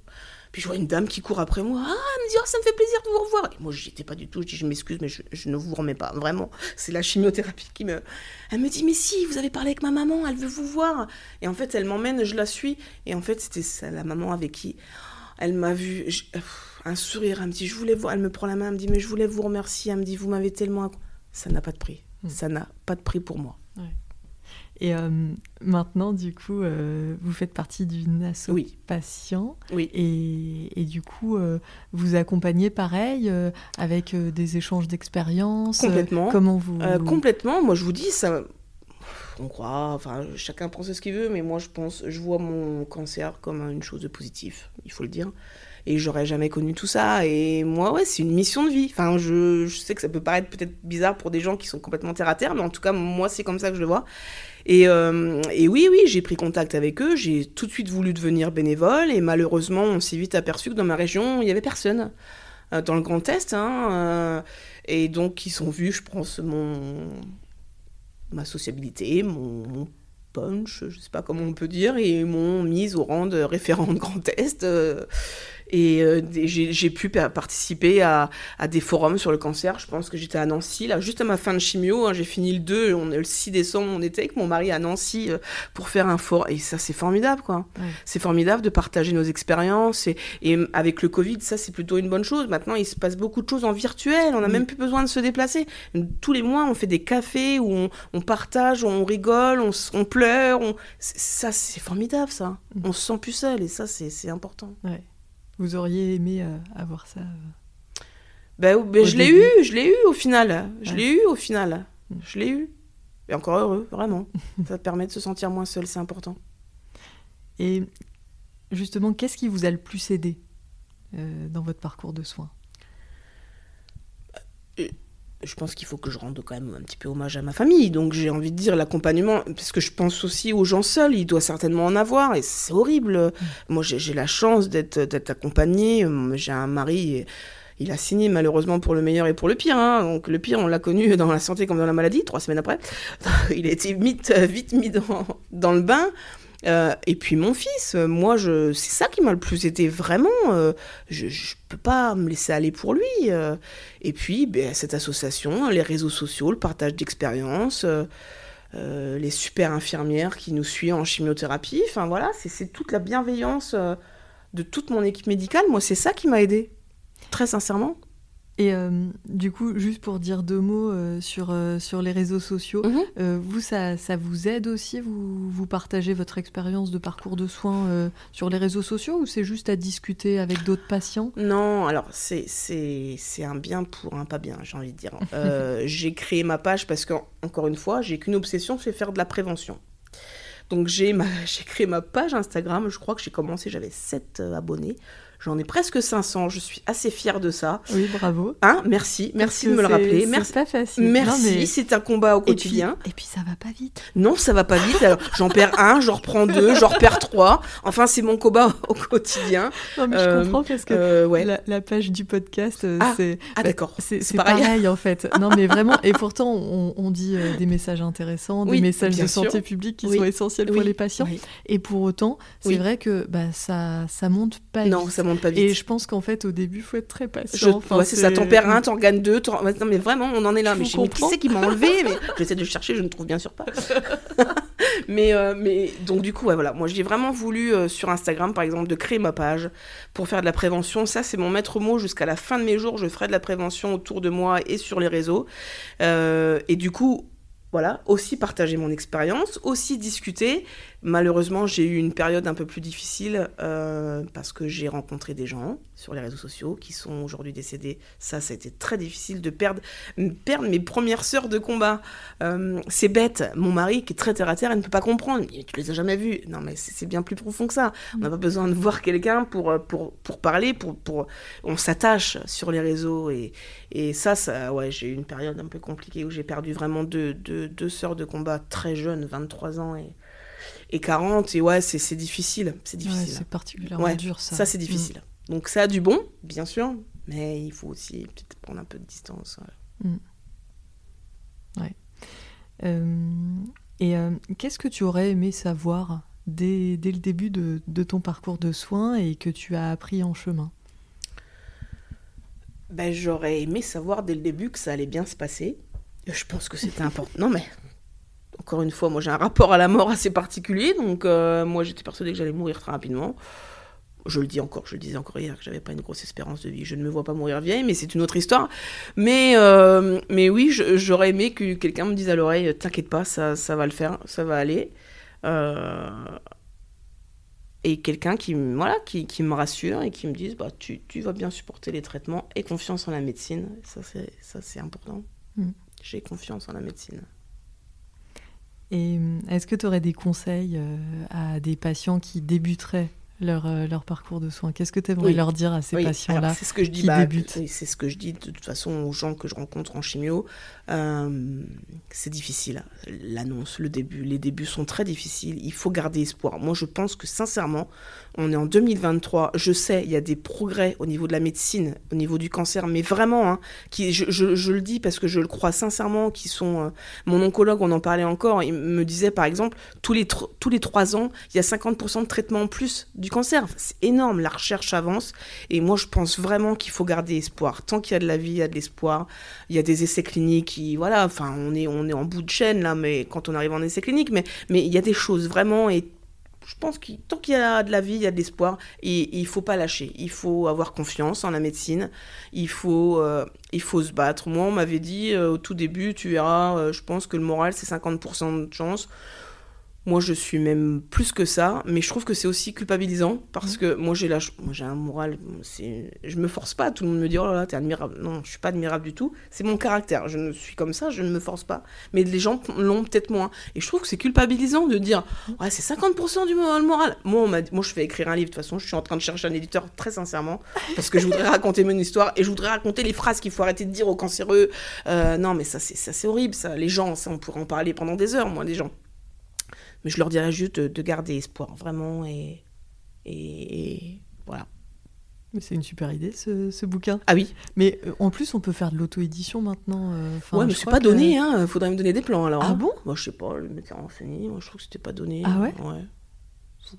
Speaker 2: Puis je vois une dame qui court après moi. Ah, elle me dit, oh, ça me fait plaisir de vous revoir. Et moi, j'y étais pas du tout. Je dis, je m'excuse, mais je, ne vous remets pas. Vraiment, c'est la chimiothérapie qui me. Elle me dit, mais si, vous avez parlé avec ma maman, elle veut vous voir. Et en fait, elle m'emmène, je la suis. Et en fait, c'était la maman avec qui elle m'a vu. un sourire, elle me dit, je voulais voir. Elle me prend la main, elle me dit, mais je voulais vous remercier. Elle me dit, vous m'avez tellement ça n'a pas de prix. Hmm. Ça n'a pas de prix pour moi.
Speaker 1: Et euh, maintenant, du coup, euh, vous faites partie d'une asso
Speaker 2: oui.
Speaker 1: patient.
Speaker 2: Oui.
Speaker 1: Et, et du coup, euh, vous accompagnez pareil avec des échanges d'expériences.
Speaker 2: Complètement.
Speaker 1: comment vous
Speaker 2: Complètement. Moi, je vous dis, ça. On croit, enfin, chacun pense ce qu'il veut, mais moi, je pense, je vois mon cancer comme une chose de positif, il faut le dire et j'aurais jamais connu tout ça. Et moi, ouais, c'est une mission de vie. Enfin, je, je, sais que ça peut paraître peut-être bizarre pour des gens qui sont complètement terre à terre, mais en tout cas, moi, c'est comme ça que je le vois. Et, euh, et oui, oui, j'ai pris contact avec eux, j'ai tout de suite voulu devenir bénévole, et malheureusement, on s'est vite aperçu que dans ma région, il n'y avait personne. Euh, dans le Grand Est, hein, euh, et donc ils sont vus, je pense, mon ma sociabilité, mon, punch, je sais pas comment on peut dire, et ils m'ont mise au rang de référente Grand Est. Et euh, j'ai pu participer à, des forums sur le cancer. Je pense que j'étais à Nancy, là, juste à ma fin de chimio. Hein, j'ai fini le 2, on, le 6 décembre, on était avec mon mari à Nancy euh, pour faire un forum. Et ça, c'est formidable, quoi. C'est formidable de partager nos expériences. Et, et, avec le Covid, ça, c'est plutôt une bonne chose. Maintenant, il se passe beaucoup de choses en virtuel. On n'a même plus besoin de se déplacer. Tous les mois, on fait des cafés où on, partage, on rigole, on, pleure. Ça, c'est formidable, ça. Mm. On se sent plus seul. Et ça, c'est important.
Speaker 1: Ouais. Vous auriez aimé euh, avoir ça
Speaker 2: Ben, je l'ai eu, je l'ai eu au final. Je l'ai eu au final. Mm. Je l'ai eu. Et encore heureux, vraiment. ça permet de se sentir moins seul, c'est important.
Speaker 1: Et justement, qu'est-ce qui vous a le plus aidé euh, dans votre parcours de soins?
Speaker 2: Euh, je pense qu'il faut que je rende quand même un petit peu hommage à ma famille. Donc j'ai envie de dire l'accompagnement, parce que je pense aussi aux gens seuls, il doit certainement en avoir, et c'est horrible. Mm. Moi j'ai la chance d'être accompagnée, j'ai un mari... il a signé malheureusement pour le meilleur et pour le pire. Hein. Donc le pire, on l'a connu dans la santé comme dans la maladie, trois semaines après. il a été vite, vite mis dans, dans le bain. Euh, et puis mon fils, moi, je, c'est ça qui m'a le plus aidé vraiment. Euh, je ne peux pas me laisser aller pour lui. Euh. et puis, ben, cette association, les réseaux sociaux, le partage d'expériences, les super infirmières qui nous suivent en chimiothérapie. Enfin voilà, c'est, toute la bienveillance de toute mon équipe médicale. Moi, c'est ça qui m'a aidé, très sincèrement.
Speaker 1: Et euh, du coup, juste pour dire deux mots euh, sur, euh, sur les réseaux sociaux, mhm. vous, ça, ça, vous aide aussi vous, vous partagez votre expérience de parcours de soins sur les réseaux sociaux ou c'est juste à discuter avec d'autres patients?
Speaker 2: Non, alors c'est un bien pour un pas bien, j'ai envie de dire. j'ai créé ma page parce qu'encore une fois, j'ai qu'une obsession, c'est faire de la prévention. Donc j'ai créé ma page Instagram, je crois que j'ai commencé, j'avais 7 abonnés. J'en ai presque 500. Je suis assez fière de ça.
Speaker 1: Oui, bravo.
Speaker 2: Hein, merci, merci de me le rappeler. Merci.
Speaker 1: pas facile.
Speaker 2: Merci, c'est un combat au quotidien.
Speaker 1: Et puis, ça va pas vite.
Speaker 2: Non, ça va pas vite. Alors, j'en perds un, j'en reprends deux, j'en repère trois. Enfin, c'est mon combat au quotidien.
Speaker 1: Non, mais je euh, comprends parce que euh, ouais. la, page du podcast, euh,
Speaker 2: ah,
Speaker 1: c'est.
Speaker 2: Ah, d'accord.
Speaker 1: C'est pareil. en fait. Non, mais vraiment. Et pourtant, on, dit des messages intéressants, des messages de santé publique qui sont essentiels pour les patients. Et pour autant, c'est vrai que bah, ça, ça monte pas
Speaker 2: vite. Ça monte pas vite.
Speaker 1: Et je pense qu'en fait, au début, il faut être très patient.
Speaker 2: Enfin, c'est ça, t'en perds un, t'en gagnes deux. Non, mais vraiment, on en est là. mais je qui c'est qui m'a enlevé mais J'essaie de chercher, je ne trouve bien sûr pas. mais, euh, mais donc, du coup, ouais, voilà. Moi, j'ai vraiment voulu, euh, sur Instagram, par exemple, de créer ma page pour faire de la prévention. Ça, c'est mon maître mot. Jusqu'à la fin de mes jours, je ferai de la prévention autour de moi et sur les réseaux. Euh, et du coup, voilà, aussi partager mon expérience, aussi discuter. Malheureusement, j'ai eu une période un peu plus difficile euh, parce que j'ai rencontré des gens sur les réseaux sociaux qui sont aujourd'hui décédés. Ça, ça a été très difficile de perdre, perdre mes premières sœurs de combat. Euh, c'est bête. Mon mari, qui est très terre à terre, il ne peut pas comprendre. Tu les as jamais vus. Non, mais c'est bien plus profond que ça. On n'a pas besoin de voir quelqu'un pour, euh, pour, pour parler. Pour, pour... On s'attache sur les réseaux. Et, et ça, ça ouais, j'ai eu une période un peu compliquée où j'ai perdu vraiment deux, deux, deux sœurs de combat très jeunes, 23 ans et, et 40. Et ouais, c'est difficile. C'est difficile.
Speaker 1: c'est particulièrement dur, ça.
Speaker 2: Ça, c'est difficile. Mm. Donc, ça a du bon, bien sûr, mais il faut aussi peut-être prendre un peu de distance.
Speaker 1: Ouais. Mm. Euh, et euh, qu'est-ce que tu aurais aimé savoir dès, dès le début de, de, ton parcours de soins et que tu as appris en chemin?
Speaker 2: Ben, J'aurais aimé savoir dès le début que ça allait bien se passer. Je pense que c'était important. Non, mais encore une fois, moi j'ai un rapport à la mort assez particulier, donc euh, moi j'étais persuadée que j'allais mourir très rapidement. Je le dis encore, je le disais encore hier, que j'avais pas une grosse espérance de vie. Je ne me vois pas mourir vieille, mais c'est une autre histoire. Mais, euh, mais oui, j'aurais aimé que quelqu'un me dise à l'oreille T'inquiète pas, ça, ça va le faire, ça va aller. Euh, et quelqu'un qui, voilà, qui, qui, me rassure et qui me dise bah, tu, tu, vas bien supporter les traitements et confiance en la médecine. Ça, c'est important. Mm. J'ai confiance en la médecine.
Speaker 1: Et euh, est-ce que tu aurais des conseils euh, à des patients qui débuteraient leur, euh, leur parcours de soins? Qu'est-ce que tu aimerais leur dire à ces patients-là
Speaker 2: C'est ce que je dis, bah, c'est ce que je dis de toute façon aux gens que je rencontre en chimio. Euh, c'est difficile, l'annonce, le début. Les débuts sont très difficiles. Il faut garder espoir. Moi, je pense que sincèrement, on est en 2023. Je sais, il y a des progrès au niveau de la médecine, au niveau du cancer, mais vraiment, hein, je, le dis parce que je le crois sincèrement, qui sont. Euh, mon oncologue, on en parlait encore, il me disait par exemple, tous les, tous les 3 ans, il y a 50% de traitement en plus du cancer. c'est énorme, la recherche avance. Et moi, je pense vraiment qu'il faut garder espoir. Tant qu'il y a de la vie, il y a de l'espoir. Il y a des essais cliniques voilà, enfin, on est, on est en bout de chaîne là, mais quand on arrive en essais cliniques, mais, mais il y a des choses vraiment. Et je pense que tant qu'il y a de la vie, il y a de l'espoir. Et, il il faut pas lâcher. Il faut avoir confiance en la médecine. Il faut, euh, il faut se battre. Moi, on m'avait dit euh, au tout début, tu verras, euh, je pense que le moral, c'est 50% de chance. Moi, je suis même plus que ça, mais je trouve que c'est aussi culpabilisant parce mmh. que moi, j'ai la, moi, j'ai un moral. C'est, je me force pas. Tout le monde me dit oh là là, t'es admirable. Non, je suis pas admirable du tout. C'est mon caractère. Je ne suis comme ça. Je ne me force pas. Mais les gens l'ont peut-être moins. Et je trouve que c'est culpabilisant de dire ouais, c'est 50% du moral. Moi, on m'a, moi, je vais écrire un livre. De toute façon, je suis en train de chercher un éditeur très sincèrement parce que je voudrais raconter mon histoire et je voudrais raconter les phrases qu'il faut arrêter de dire aux cancéreux. Euh, non, mais ça, c'est, ça, c'est horrible. Ça, les gens, ça, on pourrait en parler pendant des heures. Moi, les gens. Mais je leur dirais juste de, garder espoir, vraiment. Et, et, voilà.
Speaker 1: C'est une super idée, ce, ce, bouquin.
Speaker 2: Ah oui.
Speaker 1: Mais euh, en plus, on peut faire de l'auto-édition maintenant. Euh,
Speaker 2: ouais, mais c'est pas donné. Il hein. faudrait me donner des plans alors.
Speaker 1: Ah
Speaker 2: hein.
Speaker 1: bon?
Speaker 2: Moi, je sais pas, le mec a renseigné. Moi, je trouve que c'était pas donné.
Speaker 1: Ah ouais?
Speaker 2: Ouais.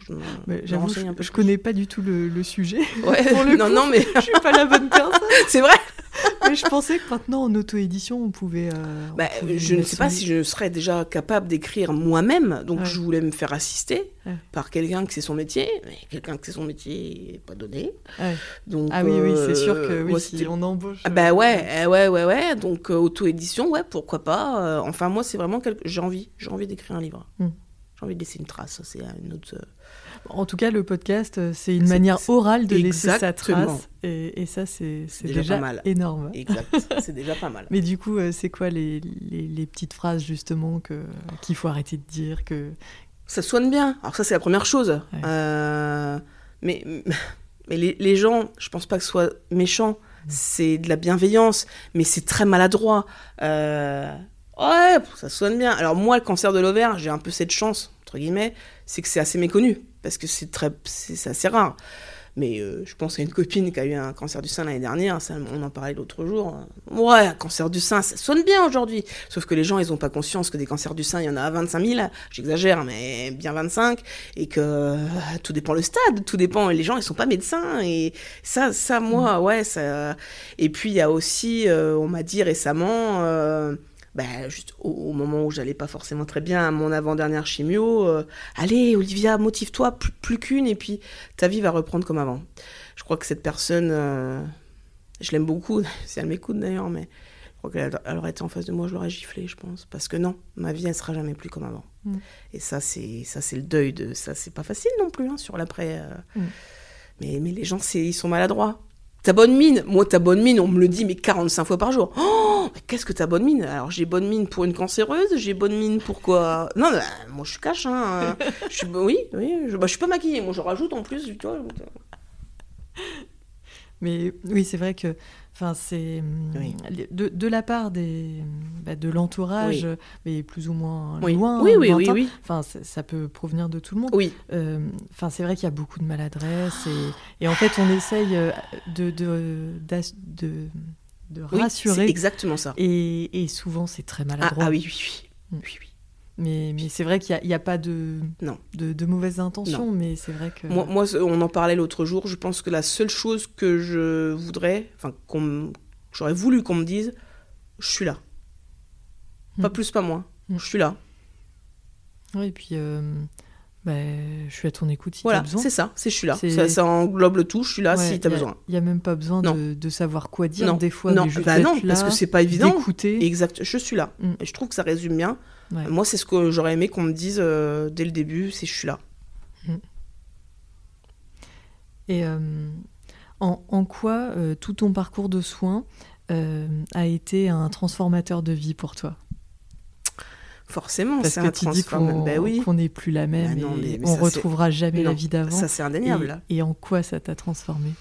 Speaker 1: Je, je connais pas du tout le, le sujet.
Speaker 2: Ouais. Pour le non, non, mais
Speaker 1: je suis pas la bonne personne.
Speaker 2: c'est vrai.
Speaker 1: mais je pensais que maintenant en auto-édition on pouvait. Euh,
Speaker 2: bah, je ne sais pas si je serais déjà capable d'écrire moi-même, donc je voulais me faire assister par quelqu'un que c'est son métier, mais quelqu'un que c'est son métier pas donné.
Speaker 1: Donc, ah oui, oui, c'est sûr que oui, si on embauche.
Speaker 2: Ah bah ouais, eh ouais, ouais, ouais. Donc euh, auto-édition, ouais, pourquoi pas. Euh, enfin moi c'est vraiment quelque... j'ai envie, j'ai envie d'écrire un livre. Hmm. J'ai envie de laisser une trace, c'est une autre.
Speaker 1: En tout cas, le podcast, euh, c'est une manière orale de laisser sa trace. Et, ça, c'est déjà, pas mal. énorme.
Speaker 2: Exact, c'est déjà pas mal.
Speaker 1: Mais du coup, euh, c'est quoi les, les, petites phrases, justement, qu'il faut arrêter de dire que...
Speaker 2: Ça soigne bien. Alors ça, c'est la première chose. Euh, mais mais les, les, gens, je pense pas que ce soit méchant. Mm. C'est de la bienveillance, mais c'est très maladroit. Ouais, ça soigne bien. Alors moi, le cancer de l'ovaire, j'ai un peu cette chance, entre guillemets, c'est que c'est assez méconnu parce que c'est très, c'est assez rare. Mais euh, je pense à une copine qui a eu un cancer du sein l'année dernière, ça, on en parlait l'autre jour. Ouais, un cancer du sein, ça sonne bien aujourd'hui. Sauf que les gens, ils n'ont pas conscience que des cancers du sein, il y en a 25 000, j'exagère, mais bien 25, et que euh, tout dépend le stade, tout dépend. Les gens, ils sont pas médecins, et ça, ça moi, ouais, ça. Et puis, il y a aussi, euh, on m'a dit récemment, bah, juste au, moment où j'allais pas forcément très bien à mon avant-dernière chimio, euh, allez Olivia, motive-toi plus, qu'une et puis ta vie va reprendre comme avant. Je crois que cette personne, euh, je l'aime beaucoup, si elle m'écoute d'ailleurs, mais je crois qu'elle aurait été en face de moi, je l'aurais giflé, je pense, parce que non, ma vie elle sera jamais plus comme avant. Mm. Et ça c'est ça c'est le deuil de ça, c'est pas facile non plus hein, sur l'après. Euh. Mm. Mais, mais les gens, ils sont maladroits. Ta bonne mine, moi ta bonne mine, on me le dit mais 45 fois par jour. Oh, qu'est-ce que ta bonne mine? Alors j'ai bonne mine pour une cancéreuse, j'ai bonne mine pour quoi? Non, bah, moi je suis cache. Hein. oui, oui, je, bah, je suis pas maquillée, moi je rajoute en plus, tu vois.
Speaker 1: Mais oui, c'est vrai que Enfin, c'est de, de, la part des, bah, de l'entourage, mais plus ou moins loin.
Speaker 2: Oui, oui, oui, oui,
Speaker 1: Enfin, ça peut provenir de tout le monde.
Speaker 2: Oui.
Speaker 1: Euh, enfin, c'est vrai qu'il y a beaucoup de maladresse et, et, en fait, on essaye euh, de, de, de, de rassurer.
Speaker 2: exactement ça.
Speaker 1: Et, et souvent, c'est très maladroit.
Speaker 2: Ah, ah oui, oui, oui.
Speaker 1: Mm.
Speaker 2: oui, oui.
Speaker 1: Mais, mais c'est vrai qu'il n'y a, a, pas de,
Speaker 2: non.
Speaker 1: de, de mauvaises intentions, mais c'est vrai que...
Speaker 2: Moi, moi, on en parlait l'autre jour, je pense que la seule chose que je voudrais, enfin, qu'on j'aurais voulu qu'on me dise, je suis là. Pas mm. plus, pas moins. Mm. Je suis là.
Speaker 1: Oui, et puis, euh, bah, je suis à ton écoute si
Speaker 2: voilà,
Speaker 1: tu as besoin.
Speaker 2: c'est ça, c'est je suis là. Ça, ça, englobe le tout, je suis là si tu as besoin.
Speaker 1: Il n'y a même pas besoin de, de, savoir quoi dire des fois.
Speaker 2: Non,
Speaker 1: juste
Speaker 2: bah non
Speaker 1: là,
Speaker 2: parce que c'est pas évident.
Speaker 1: D'écouter.
Speaker 2: Exact, je suis là. Mm. Et je trouve que ça résume bien. Moi, c'est ce que j'aurais aimé qu'on me dise euh, dès le début, c'est je suis là. Mm.
Speaker 1: Et euh, en, en, quoi euh, tout ton parcours de soins a été un transformateur de vie pour toi?
Speaker 2: Forcément,
Speaker 1: c'est un transformateur. Ben oui. qu'on n'est plus la même bah et on retrouvera jamais la vie d'avant.
Speaker 2: Ça, c'est indéniable.
Speaker 1: Et, et en quoi ça t'a transformé?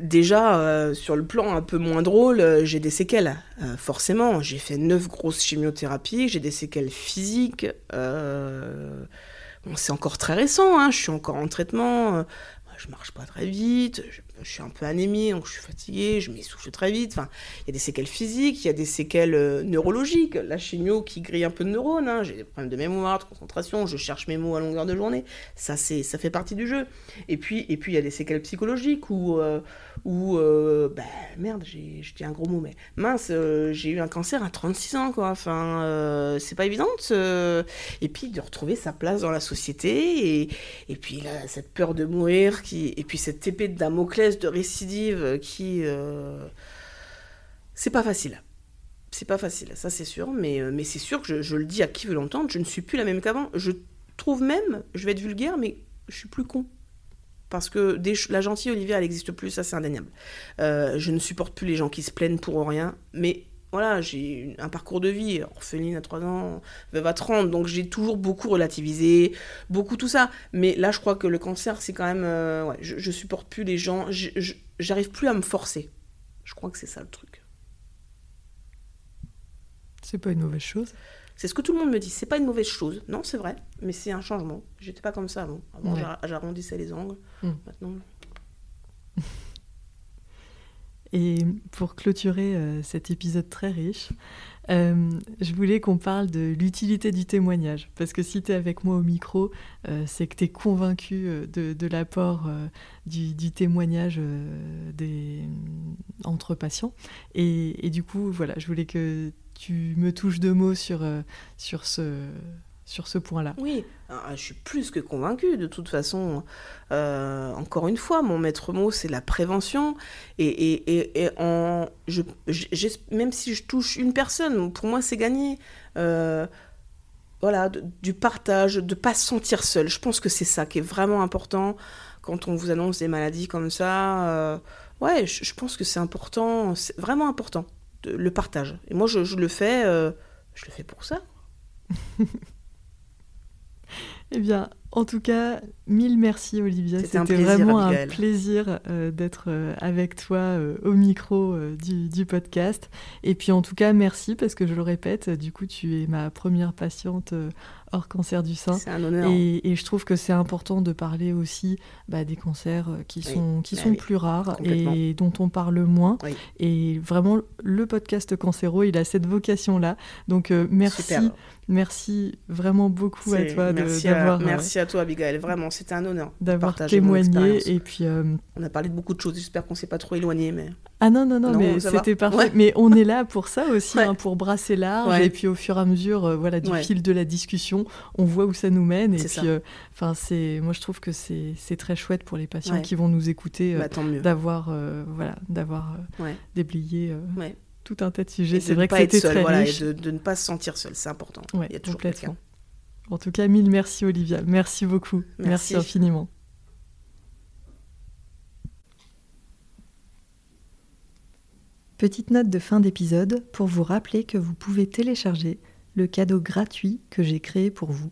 Speaker 2: Déjà, euh, sur le plan un peu moins drôle, euh, j'ai des séquelles. Euh, forcément, j'ai fait neuf grosses chimiothérapies, j'ai des séquelles physiques. C'est encore très récent, hein, je suis encore en traitement. je marche pas très vite, je suis un peu anémie, donc je suis fatiguée, je m'essouffle très vite. Enfin, il y a des séquelles physiques, il y a des séquelles euh, neurologiques. La chimio qui grille un peu de neurones. Hein. J'ai des problèmes de mémoire, de concentration. Je cherche mes mots à longueur de journée. Ça, c'est, ça fait partie du jeu. Et puis, et puis, il y a des séquelles psychologiques où, euh, où euh, bah, merde, j'ai, je dis un gros mot, mais mince, j'ai eu un cancer à 36 ans, quoi. Enfin, c'est pas évident. et puis, de retrouver sa place dans la société. Et, et puis, là, cette peur de mourir, qui, et puis cette épée de Damoclès de récidive qui. Euh, c'est pas facile. C'est pas facile, ça c'est sûr, mais, euh, mais c'est sûr que je, le dis à qui veut l'entendre, je ne suis plus la même qu'avant. Je trouve même, je vais être vulgaire, mais je suis plus con. Parce que la gentille Olivia, elle n'existe plus, ça c'est indéniable. Euh, je ne supporte plus les gens qui se plaignent pour rien, mais voilà, j'ai un parcours de vie, orpheline à 3 ans, veuve à 30, donc j'ai toujours beaucoup relativisé, beaucoup tout ça. Mais là, je crois que le cancer, c'est quand même. Euh, je, je, supporte plus les gens, j'arrive plus à me forcer. Je crois que c'est ça le truc.
Speaker 1: C'est pas une mauvaise chose.
Speaker 2: C'est ce que tout le monde me dit, c'est pas une mauvaise chose. Non, c'est vrai, mais c'est un changement. J'étais pas comme ça avant. Avant, j'arrondissais les angles. Hmm. Maintenant.
Speaker 1: Et pour clôturer euh, cet épisode très riche, euh, je voulais qu'on parle de l'utilité du témoignage. Parce que si tu es avec moi au micro, euh, c'est que tu es convaincu de, l'apport du, témoignage des, entre patients. Et, et, du coup, voilà, je voulais que tu me touches deux mots sur, sur ce sur ce point-là.
Speaker 2: Oui, ah, je suis plus que convaincue. De toute façon, euh, encore une fois, mon maître mot, c'est la prévention. Et, et, et, en, même si je touche une personne, pour moi, c'est gagné. Euh, voilà, du partage, de ne pas se sentir seul. Je pense que c'est ça qui est vraiment important quand on vous annonce des maladies comme ça. Euh, ouais, je, pense que c'est important, c'est vraiment important, le partage. Et moi, je, je le fais, je le fais pour ça.
Speaker 1: Eh bien, en tout cas, mille merci Olivia. C'était vraiment un plaisir euh, d'être euh, avec toi euh, au micro du, du, podcast. Et puis en tout cas, merci parce que je le répète, du coup, tu es ma première patiente hors cancer du sein.
Speaker 2: C'est un honneur.
Speaker 1: Et, je trouve que c'est important de parler aussi bah, des cancers euh, qui sont, qui bah sont plus rares et dont on parle moins. Et vraiment, le podcast Cancéro, il a cette vocation-là. Donc euh, merci. Merci vraiment beaucoup à toi
Speaker 2: d'avoir. Merci à toi, Abigail. Vraiment, c'était un honneur
Speaker 1: d'avoir témoigné. Et puis,
Speaker 2: on a parlé de beaucoup de choses. J'espère qu'on s'est pas trop éloigné, mais.
Speaker 1: Ah non, non, non, mais c'était parfait. Mais on est là pour ça aussi, hein, pour brasser large. Et puis au fur et à mesure voilà, du fil de la discussion, on voit où ça nous mène. Et puis, euh, enfin, c'est, moi, je trouve que c'est, très chouette pour les patients qui vont nous écouter euh, bah, d'avoir, euh, voilà, d'avoir déblayé tout un tas de sujets. C'est vrai que c'était très riche.
Speaker 2: Et de, ne pas se sentir seul, c'est important. Il y a toujours complètement.
Speaker 1: En tout cas, mille merci Olivia. Merci beaucoup. merci infiniment. Petite note de fin d'épisode pour vous rappeler que vous pouvez télécharger le cadeau gratuit que j'ai créé pour vous.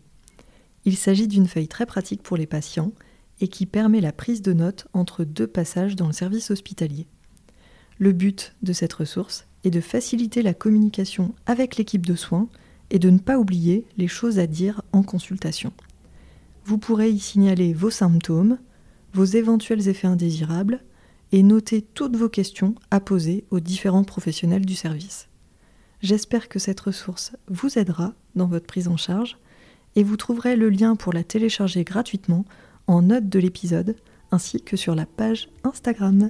Speaker 1: Il s'agit d'une feuille très pratique pour les patients et qui permet la prise de notes entre deux passages dans le service hospitalier. Le but de cette ressource est de faciliter la communication avec l'équipe de soins et de ne pas oublier les choses à dire en consultation. Vous pourrez y signaler vos symptômes, vos éventuels effets indésirables et noter toutes vos questions à poser aux différents professionnels du service. J'espère que cette ressource vous aidera dans votre prise en charge et vous trouverez le lien pour la télécharger gratuitement en note de l'épisode ainsi que sur la page Instagram.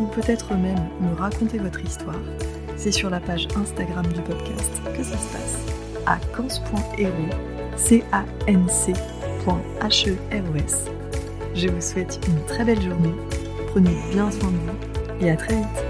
Speaker 1: ou peut-être même me raconter votre histoire, c'est sur la page Instagram du podcast que ça se passe. À cans.hero, c a n c e Je vous souhaite une très belle journée, prenez bien soin de vous et à très vite